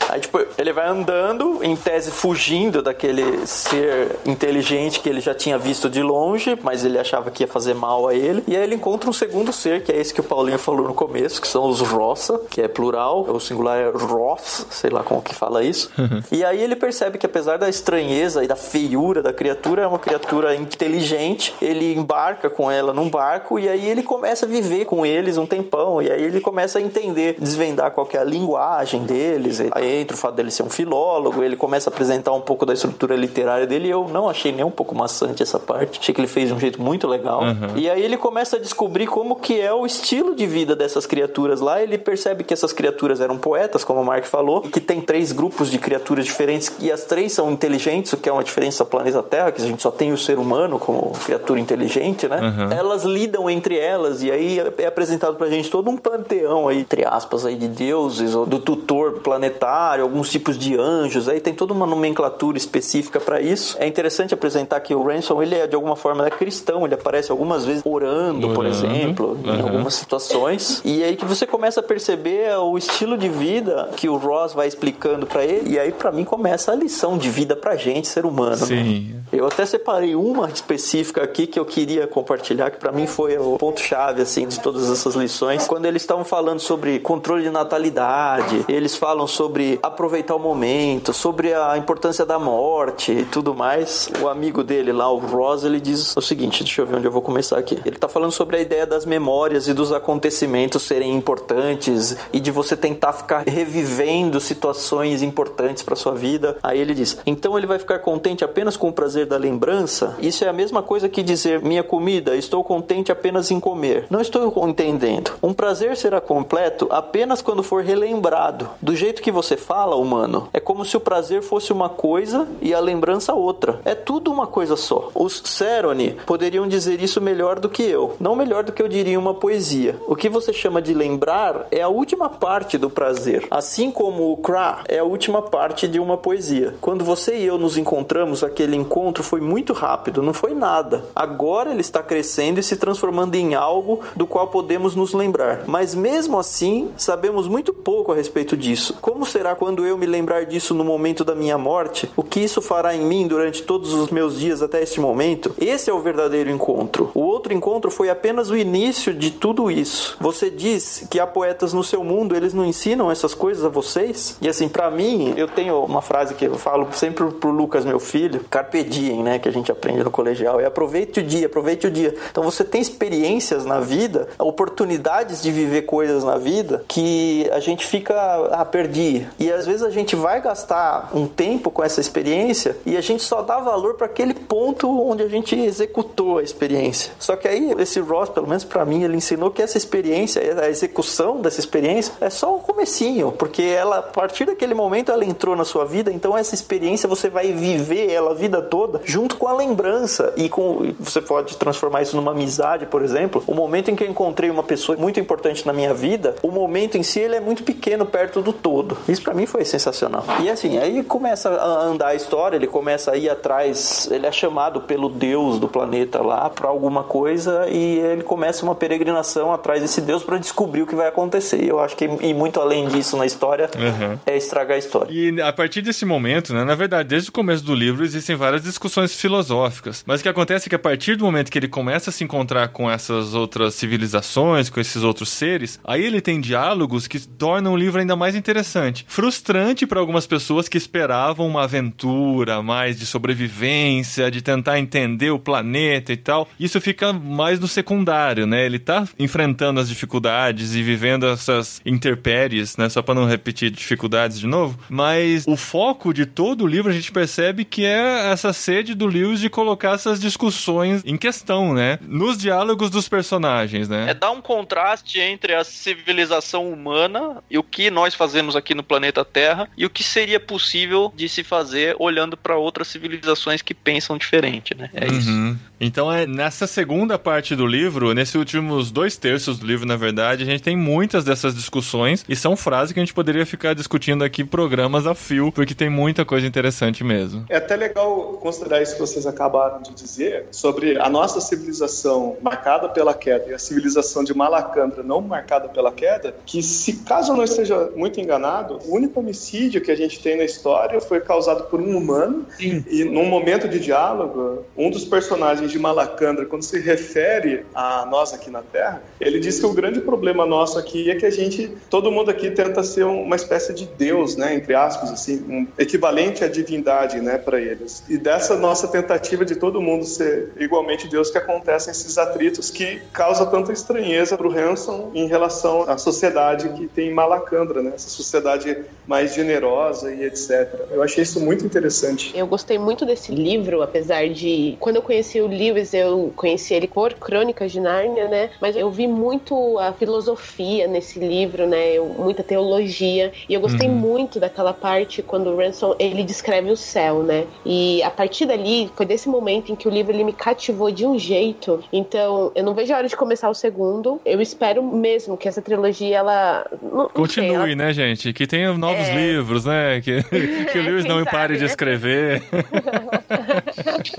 Aí, tipo, ele vai andando, em tese fugindo daquele ser inteligente que ele já tinha visto de longe, mas ele achava que ia fazer mal a ele. E aí ele encontra um segundo ser, que é esse que o Paulinho falou no começo, que são os Rossa, que é plural, o singular é Ross, sei lá como que fala isso. e aí ele percebe que apesar da estranheza e da feiura da criatura, é uma criatura inteligente. Ele embarca com ela num barco e aí ele começa a viver com eles um tempão. E aí ele começa a entender, desvendar qual é a linguagem deles. Aí entra o fato dele ser um filólogo, ele começa a apresentar um pouco da estrutura literária dele. E eu não achei nem um pouco maçante essa parte. Achei que ele fez de um jeito muito legal. E aí ele começa a descobrir como que é o estilo de vida dessas criaturas lá. Ele percebe que essas criaturas eram poetas, como o Mark falou, e que tem três grupos de criaturas diferentes e as três são inteligentes, o que é uma diferença planeta Terra, que a gente só tem o ser humano como criatura inteligente, né? Elas lidam entre elas e aí é apresentado pra gente todo um panteão aí, entre aspas, aí de deuses, ou do tutor planetário, alguns tipos de anjos, aí tem toda uma nomenclatura específica pra isso. É interessante apresentar que o Ransom, ele é de alguma forma é cristão, ele aparece algumas vezes orando, por exemplo, em aham. algumas situações. E aí que você começa a perceber o estilo de vida que o Ross vai explicando pra ele, e aí pra mim começa a lição de vida pra gente, ser humano. né? Sim. Eu até separei uma específica aqui que eu queria compartilhar, que pra mim foi o ponto-chave assim de todas essas lições. Quando eles estavam falando sobre controle de natalidade, eles falam sobre aproveitar o momento, sobre a importância da morte e tudo mais. O amigo dele lá, o Ross, ele diz o seguinte, deixa eu ver onde eu vou começar aqui. Ele tá falando sobre a ideia das memórias e dos acontecimentos serem importantes e de você tentar ficar revivendo situações importantes para sua vida. Aí ele diz: "Então ele vai ficar contente apenas com o prazer da lembrança? Isso é a mesma coisa que dizer: minha comida, estou contente apenas em comer. Não estou entendendo. Um prazer será completo apenas quando for relembrado. Do jeito que você fala, humano, é como se o prazer fosse uma coisa e a lembrança outra. É tudo uma coisa só. Os Ceroni poderiam dizer isso melhor do que eu. Não melhor do que eu diria uma poesia. O que você chama de lembrar é a última parte do prazer. Assim como o Kra é a última parte de uma poesia. Quando você e eu nos encontramos, aquele encontro foi muito rápido, não foi nada. Agora ele está crescendo e se transformando em algo do qual podemos nos lembrar. Mas mesmo assim, sabemos muito pouco a respeito disso. Como será quando eu me lembrar disso no momento da minha morte? O que isso fará em mim durante todos os meus dias até este momento? Esse é o verdadeiro encontro. O outro encontro foi apenas o início de tudo isso. Você diz que há poetas no seu mundo, eles não ensinam essas coisas a vocês? E assim, pra mim, eu tenho uma frase que eu falo sempre pro Lucas, meu filho, carpe diem, né, que a gente aprende no colegial, é aproveite o dia, aproveite o dia. Então você tem experiências na vida, oportunidades de viver coisas na vida que a gente fica, ah, perdi. E às vezes a gente vai gastar um tempo com essa experiência e a gente só dá valor para aquele ponto onde a gente executou a experiência. Só que aí esse Ross, pelo menos para mim, ele ensinou que essa experiência, a execução dessa experiência é só o comecinho, porque ela a partir daquele momento ela entrou na sua vida, então essa experiência você vai viver ela a vida toda junto com a lembrança e com você pode transformar isso numa amizade, por exemplo. O momento em que eu encontrei uma pessoa muito importante na minha vida, o momento em si ele é muito pequeno perto do todo. Isso para mim foi sensacional. E assim, aí começa a andar a história, ele começa a ir atrás, ele é chamado pelo deus do planeta lá para alguma coisa e ele começa uma peregrinação atrás desse deus para descobrir o que vai acontecer. Eu acho que ir muito além disso na história Uhum. É estragar a história. E a partir desse momento, né, na verdade, desde o começo do livro existem várias discussões filosóficas. Mas o que acontece é que a partir do momento que ele começa a se encontrar com essas outras civilizações, com esses outros seres, aí ele tem diálogos que tornam o livro ainda mais interessante. Frustrante para algumas pessoas que esperavam uma aventura mais de sobrevivência, de tentar entender o planeta e tal. Isso fica mais no secundário, né? Ele tá enfrentando as dificuldades e vivendo essas interpéries, né? Só para não repetir dificuldades de novo. Mas o foco de todo o livro a gente percebe que é essa sede do Lewis de colocar essas discussões em questão, né? Nos diálogos dos personagens, né? É dar um contraste entre a civilização humana e o que nós fazemos aqui no planeta Terra e o que seria possível de se fazer olhando para outras civilizações que pensam diferente, né? É isso. Uhum. Então é nessa segunda parte do livro, nesses últimos dois terços do livro, na verdade, a gente tem muitas dessas discussões e são frases que a gente poderia ficar discutindo aqui programas a fio, porque tem muita coisa interessante mesmo. É até legal considerar isso que vocês acabaram de dizer sobre a nossa civilização marcada pela queda e a civilização de Malacandra não marcada pela queda, que se caso eu não esteja muito enganado, o único homicídio que a gente tem na história foi causado por um humano Sim. e num momento de diálogo, um dos personagens de Malacandra, quando se refere a nós aqui na Terra, ele diz que o grande problema nosso aqui é que a gente, todo mundo aqui tenta ser uma espécie de Deus, né, entre aspas, assim, um equivalente à divindade, né, para eles. E dessa nossa tentativa de todo mundo ser igualmente Deus que acontecem esses atritos que causa tanta estranheza para o Hanson em relação à sociedade que tem em Malacandra, né, essa sociedade mais generosa e etc. Eu achei isso muito interessante. Eu gostei muito desse livro, apesar de. Quando eu conheci o Lewis, eu conheci ele por Crônicas de Nárnia, né? Mas eu vi muito a filosofia nesse livro, né? Eu- muita teologia. E eu gostei muito daquela parte quando o Ransom ele descreve o céu, né? E a partir dali, foi desse momento em que o livro ele me cativou de um jeito. Então, eu não vejo a hora de começar o segundo. Eu espero mesmo que essa trilogia ela. Não, não sei, Continue, ela- né, gente? Que tenha novos É. livros, né? Que, que o Lewis não sabe, pare de né?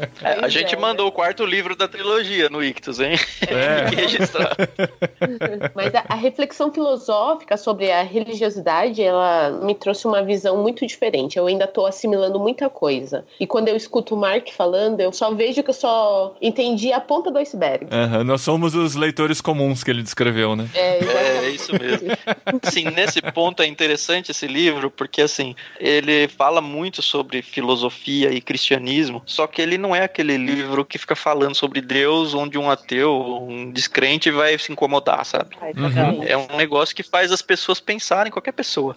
É, a gente é, mandou o quarto livro da trilogia no Ictus, hein? É. Tem que registrar. Mas a, a reflexão filosófica sobre a religiosidade, ela me trouxe uma visão muito diferente. Eu ainda estou assimilando muita coisa. E quando eu escuto o Mark falando, eu só vejo que eu só entendi a ponta do iceberg. Aham, Nós somos os leitores comuns que ele descreveu, né? É, É, exatamente. isso mesmo. Sim, nesse ponto é interessante esse livro, porque assim, ele fala muito sobre filosofia e cristianismo, só que ele não é aquele livro que fica falando sobre Deus, onde um ateu, um descrente vai se incomodar, sabe? Exatamente. É um negócio que faz as pessoas pensarem, qualquer pessoa.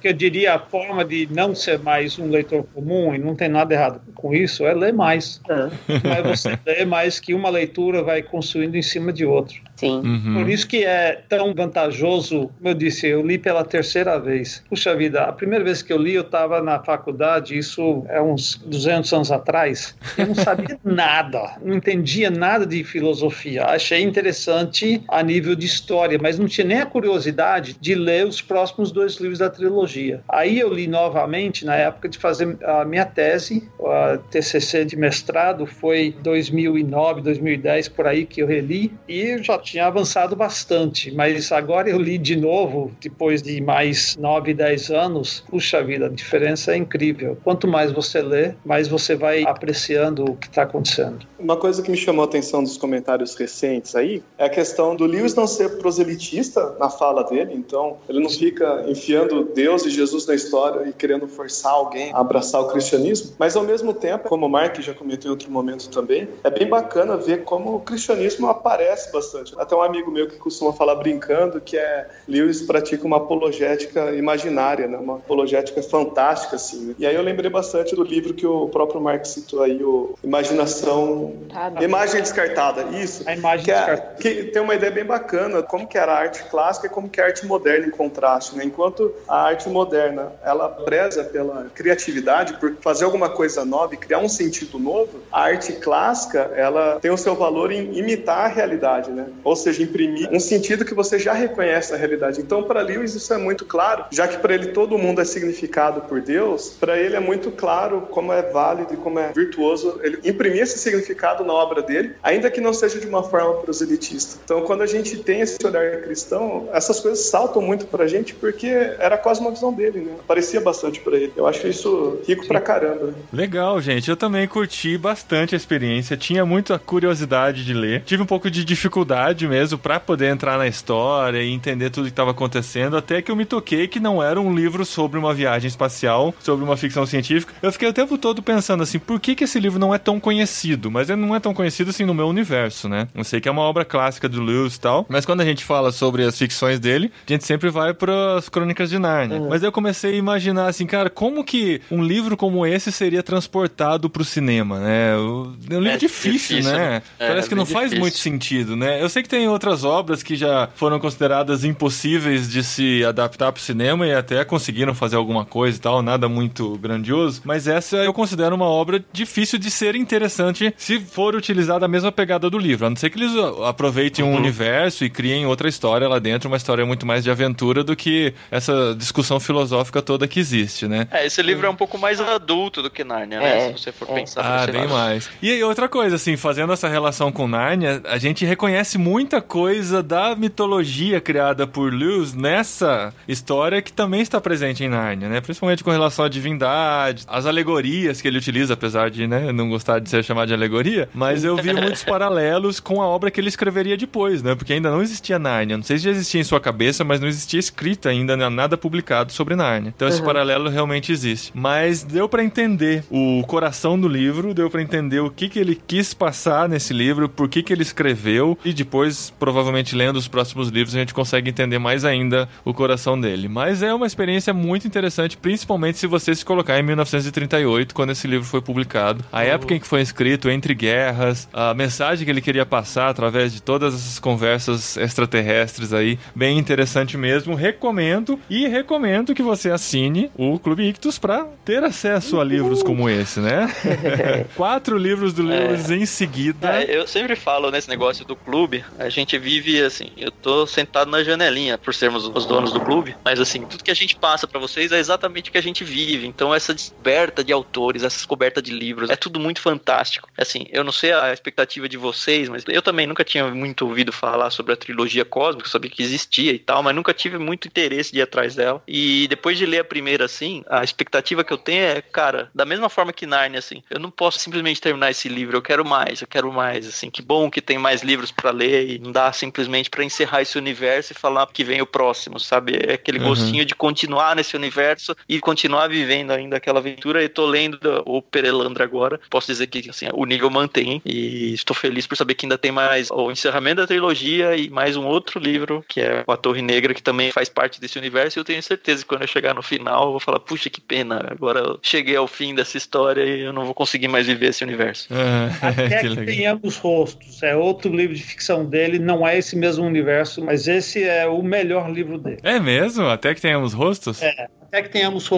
Que eu diria a forma de não ser mais um leitor comum, e não tem nada errado com isso, é ler mais. Ah, Mas você lê mais que uma leitura vai construindo em cima de outra. sim. Uhum. Por isso que é tão vantajoso, como eu disse, eu li pela terceira vez. Puxa vida, a primeira vez que eu li, eu estava na faculdade, isso é uns 200 anos atrás. Eu não sabia nada, não entendia nada de filosofia. Achei interessante a nível de história, mas não tinha nem a curiosidade de ler os próximos dois livros da trilogia. Aí eu li novamente, na época de fazer a minha tese, a TCC de mestrado, foi 2009, 2010, por aí que eu reli, e já tinha avançado bastante, mas agora eu li de novo, depois de mais 9, 10 anos, puxa vida, a diferença é incrível. Quanto mais você lê, mais você vai apreciando o que está acontecendo. Uma coisa que me chamou a atenção dos comentários recentes aí é a questão do Lewis não ser proselitista na fala dele, então ele não fica enfiando Deus e Jesus na história e querendo forçar alguém a abraçar o cristianismo, mas ao mesmo tempo, como o Mark já comentou em outro momento também, é bem bacana ver como o cristianismo aparece bastante. Até um amigo meu que costuma falar brincando que é Lewis pratica uma apologética imaginária, né? uma apologética fantástica assim. né? E aí eu lembrei bastante do livro que o próprio Mark citou aí, o Imaginação Tá, Imagem descartada, isso. A imagem Que, é, descartada. que tem uma ideia bem bacana, como que era a arte clássica e como que é a arte moderna em contraste, né? Enquanto a arte moderna, ela preza pela criatividade, por fazer alguma coisa nova e criar um sentido novo, a arte clássica, ela tem o seu valor em imitar a realidade, né? Ou seja, imprimir um sentido que você já reconhece na realidade. Então, para Lewis isso é muito claro, já que para ele todo mundo é significado por Deus, para ele é muito claro como é válido e como é virtuoso ele imprimir esse significado na obra dele, ainda que não seja de uma forma proselitista. Então, quando a gente tem esse olhar cristão, essas coisas saltam muito pra gente porque era quase uma visão dele, né? Aparecia bastante pra ele. Eu acho isso rico pra caramba. Legal, gente. Eu também curti bastante a experiência. Tinha muita curiosidade de ler. Tive um pouco de dificuldade mesmo pra poder entrar na história e entender tudo que estava acontecendo, até que eu me toquei que não era um livro sobre uma viagem espacial, sobre uma ficção científica. Eu fiquei o tempo todo pensando assim, por que, que esse livro não é tão conhecido? Mas ele não é tão conhecido assim no meu universo, né? Eu sei que é uma obra clássica do Lewis e tal, mas quando a gente fala sobre as ficções dele, a gente sempre vai para as Crônicas de Nárnia. Uhum. Mas eu comecei a imaginar assim, cara, como que um livro como esse seria transportado para o cinema, né? É um livro é difícil, difícil, né? É, Parece que não faz difícil. muito sentido, né? Eu sei que tem outras obras que já foram consideradas impossíveis de se adaptar para o cinema e até conseguiram fazer alguma coisa e tal, nada muito grandioso, mas essa eu considero uma obra difícil de ser interessante se for utilizada a mesma pegada do livro, a não ser que eles aproveitem uhum. um universo e criem outra história lá dentro, uma história muito mais de aventura do que essa discussão filosófica toda que existe, né? É, esse livro é um pouco mais adulto do que Nárnia, né? É, se você for é. pensar. Ah, bem lado. mais. E aí, outra coisa, assim, fazendo essa relação com Nárnia, a gente reconhece muita coisa da mitologia criada por Lewis nessa história que também está presente em Nárnia, né? Principalmente com relação à divindade, as alegorias que ele utiliza, apesar de né, não gostar de ser chamado de alegoria, mas eu vi muitos paralelos com a obra que ele escreveria depois, né? Porque ainda não existia Nárnia. Não sei se já existia em sua cabeça, mas não existia escrita ainda, né? nada publicado sobre Nárnia. Então esse uhum. paralelo realmente existe. Mas deu para entender o coração do livro, deu para entender o que, que ele quis passar nesse livro, por que, que ele escreveu, e depois, provavelmente lendo os próximos livros, a gente consegue entender mais ainda o coração dele. Mas é uma experiência muito interessante, principalmente se você se colocar em 1938, quando esse livro foi publicado. A uhum. época em que foi escrito, entre guerras, a mensagem que ele queria passar através de todas essas conversas extraterrestres aí, bem interessante mesmo. Recomendo e recomendo que você assine o Clube Ictus para ter acesso a livros como esse, né? Quatro livros do Lewis é. em seguida. É, eu sempre falo nesse negócio do clube, a gente vive assim, eu tô sentado na janelinha por sermos os donos do clube, mas assim, tudo que a gente passa para vocês é exatamente o que a gente vive. Então essa descoberta de autores, essa descoberta de livros, é tudo muito fantástico. Assim, eu não sei a expectativa de vocês, mas eu também nunca tinha muito ouvido falar sobre a trilogia cósmica, sabia que existia e tal, mas nunca tive muito interesse de ir atrás dela. E depois de ler a primeira assim, a expectativa que eu tenho é, cara, da mesma forma que Narnia assim, eu não posso simplesmente terminar esse livro, eu quero mais, eu quero mais, assim, que bom que tem mais livros para ler e não dá simplesmente para encerrar esse universo e falar que vem o próximo, sabe? É aquele uhum. gostinho de continuar nesse universo e continuar vivendo ainda aquela aventura. E tô lendo o Perelandra agora. Posso dizer que assim, o nível mantém e estou feliz por saber que ainda tem mais o encerramento da trilogia e mais um outro livro que é A Torre Negra, que também faz parte desse universo. E eu tenho certeza que quando eu chegar no final, eu vou falar: puxa, que pena, agora eu cheguei ao fim dessa história e eu não vou conseguir mais viver esse universo. Até que, que tenhamos rostos. É outro livro de ficção dele, não é esse mesmo universo, mas esse é o melhor livro dele. É mesmo? Até que tenhamos rostos? É até que tenhamos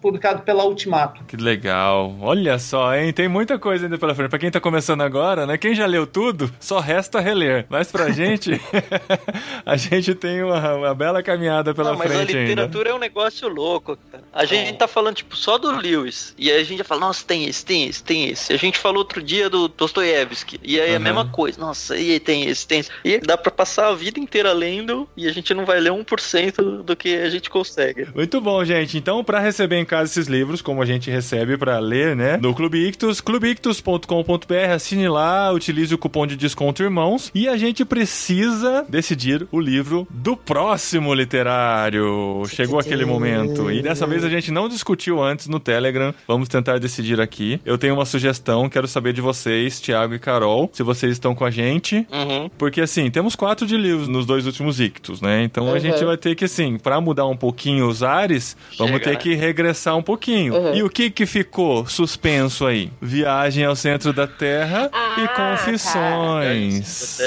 publicado pela Ultimato. Que legal. Olha só, hein? Tem muita coisa ainda pela frente. Pra quem tá começando agora, né? Quem já leu tudo, só resta reler. Mas pra gente, a gente tem uma, uma, bela caminhada pela Não, mas frente. Mas a literatura ainda. é um negócio louco, cara. A gente é. tá falando, tipo, só do Lewis. E aí a gente já fala, nossa, tem esse, tem esse, tem esse. A gente falou outro dia do Dostoiévski. E aí uhum. a mesma coisa. Nossa, e aí tem esse, tem esse. E dá pra passar a vida inteira lendo e a gente não vai ler 1% do que a gente consegue. Muito bom, gente gente. Então, para receber em casa esses livros, como a gente recebe para ler, né? No Clube Ictus, clubeictus.com.br, assine lá, utilize o cupom de desconto Irmãos e a gente precisa decidir o livro do próximo literário. Chegou aquele momento. E dessa vez a gente não discutiu antes no Telegram. Vamos tentar decidir aqui. Eu tenho uma sugestão, quero saber de vocês, Thiago e Carol, se vocês estão com a gente. Uhum. Porque assim, temos quatro de livros nos dois últimos Ictus, né? Então uhum. a gente vai ter que, assim, para mudar um pouquinho os ares, Vamos Chega, ter né? que regressar um pouquinho. Uhum. E o que que ficou suspenso aí? Viagem ao centro da Terra ah, e Confissões.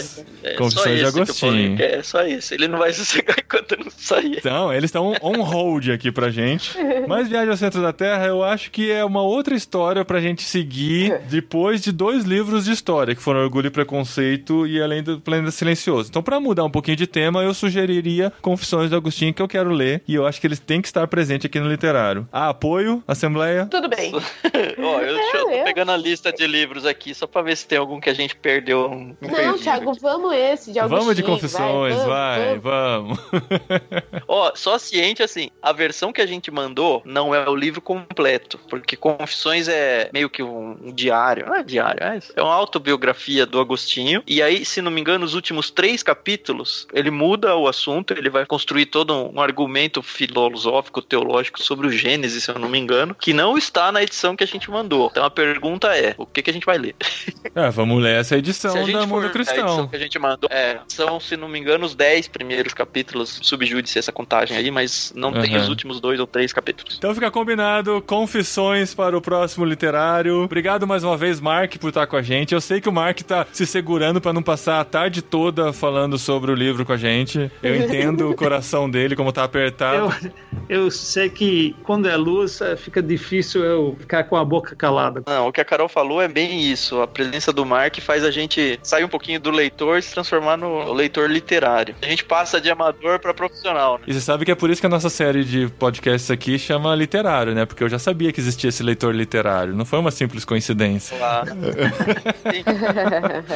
É, Confissões de Agostinho. É só isso. Ele não vai sossegar enquanto não sair. Então, eles estão on hold aqui pra gente. Mas Viagem ao Centro da Terra, eu acho que é uma outra história pra gente seguir depois de dois livros de história, que foram Orgulho e Preconceito e Além do Planeta Silencioso. Então, pra mudar um pouquinho de tema, eu sugeriria Confissões de Agostinho, que eu quero ler. E eu acho que eles têm que estar presentes presente aqui no Literário. Há apoio, Assembleia? Tudo bem. Ó, eu, eu tô é. pegando a lista de livros aqui só pra ver se tem algum que a gente perdeu. um Não, perdido Thiago, aqui. vamos esse de Augustinho. Vamos de confissões, vai, vamos. Ó, só ciente assim, a versão que a gente mandou não é o livro completo, porque Confissões é meio que um, um diário, não é diário, é, é uma autobiografia do Agostinho. E aí, se não me engano, os últimos três capítulos, ele muda o assunto, ele vai construir todo um argumento filosófico, teológico sobre o Gênesis, se eu não me engano, que não está na edição que a gente mandou. Então a pergunta é, o que, que a gente vai ler? É, vamos ler essa Se a edição gente da for Mundo a edição Cristão. que a gente mandou, é, são, se não me engano, os 10 primeiros capítulos, subjúdice essa contagem aí, mas não tem Aham. os últimos dois ou três capítulos. Então fica combinado, confissões para o próximo literário. Obrigado mais uma vez, Mark, por estar com a gente. Eu sei que o Mark tá se segurando para não passar a tarde toda falando sobre o livro com a gente. Eu entendo o coração dele, como tá apertado. Eu, eu sei que quando é luz eh, fica difícil eu ficar com a boca calada. Não, o que a Carol falou é bem isso. A presença do Mark faz a gente sair um pouquinho do leitor e se transformar no leitor literário. A gente passa de amador para profissional, né? E você sabe que é por isso que a nossa série de podcasts aqui chama literário, né? Porque eu já sabia que existia esse leitor literário. Não foi uma simples coincidência. Lá.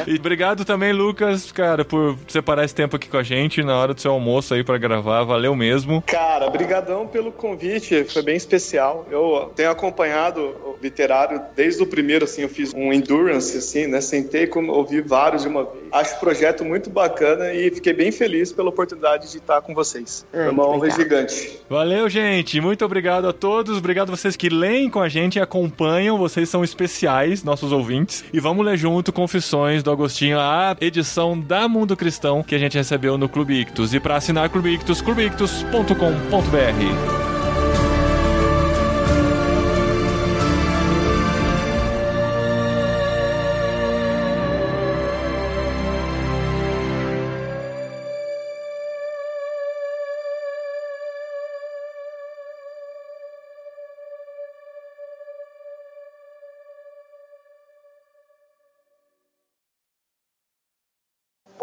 E obrigado também, Lucas, cara, por separar esse tempo aqui com a gente na hora do seu almoço aí pra gravar. Valeu mesmo. Cara, brigadão pelo convite, foi bem especial. Eu tenho acompanhado o literário desde o primeiro, assim, eu fiz um endurance, assim, né? Sentei, como ouvi vários de uma vez. Acho o projeto muito bacana e fiquei bem feliz pela oportunidade de estar com vocês. Foi uma honra legal. gigante. Valeu, gente. Muito obrigado a todos. Obrigado a vocês que leem com a gente e acompanham. Vocês são especiais, nossos ouvintes. E vamos ler junto Confissões do Agostinho, a edição da Mundo Cristão que a gente recebeu no Clube Ictus. E para assinar Clube Ictus, clubeictus.com.br. Tennessee.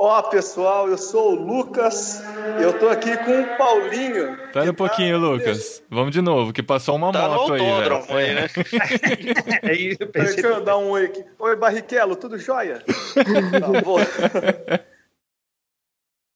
Ó, pessoal, eu sou o Lucas e eu tô aqui com o Paulinho. Pera um que pouquinho, tá- Lucas. Vamos de novo, que passou uma Tá no moto aí, velho. aí, né? É isso, eu Deixa pensei eu dar um oi aqui. Oi, Barrichello, tudo jóia? tá bom.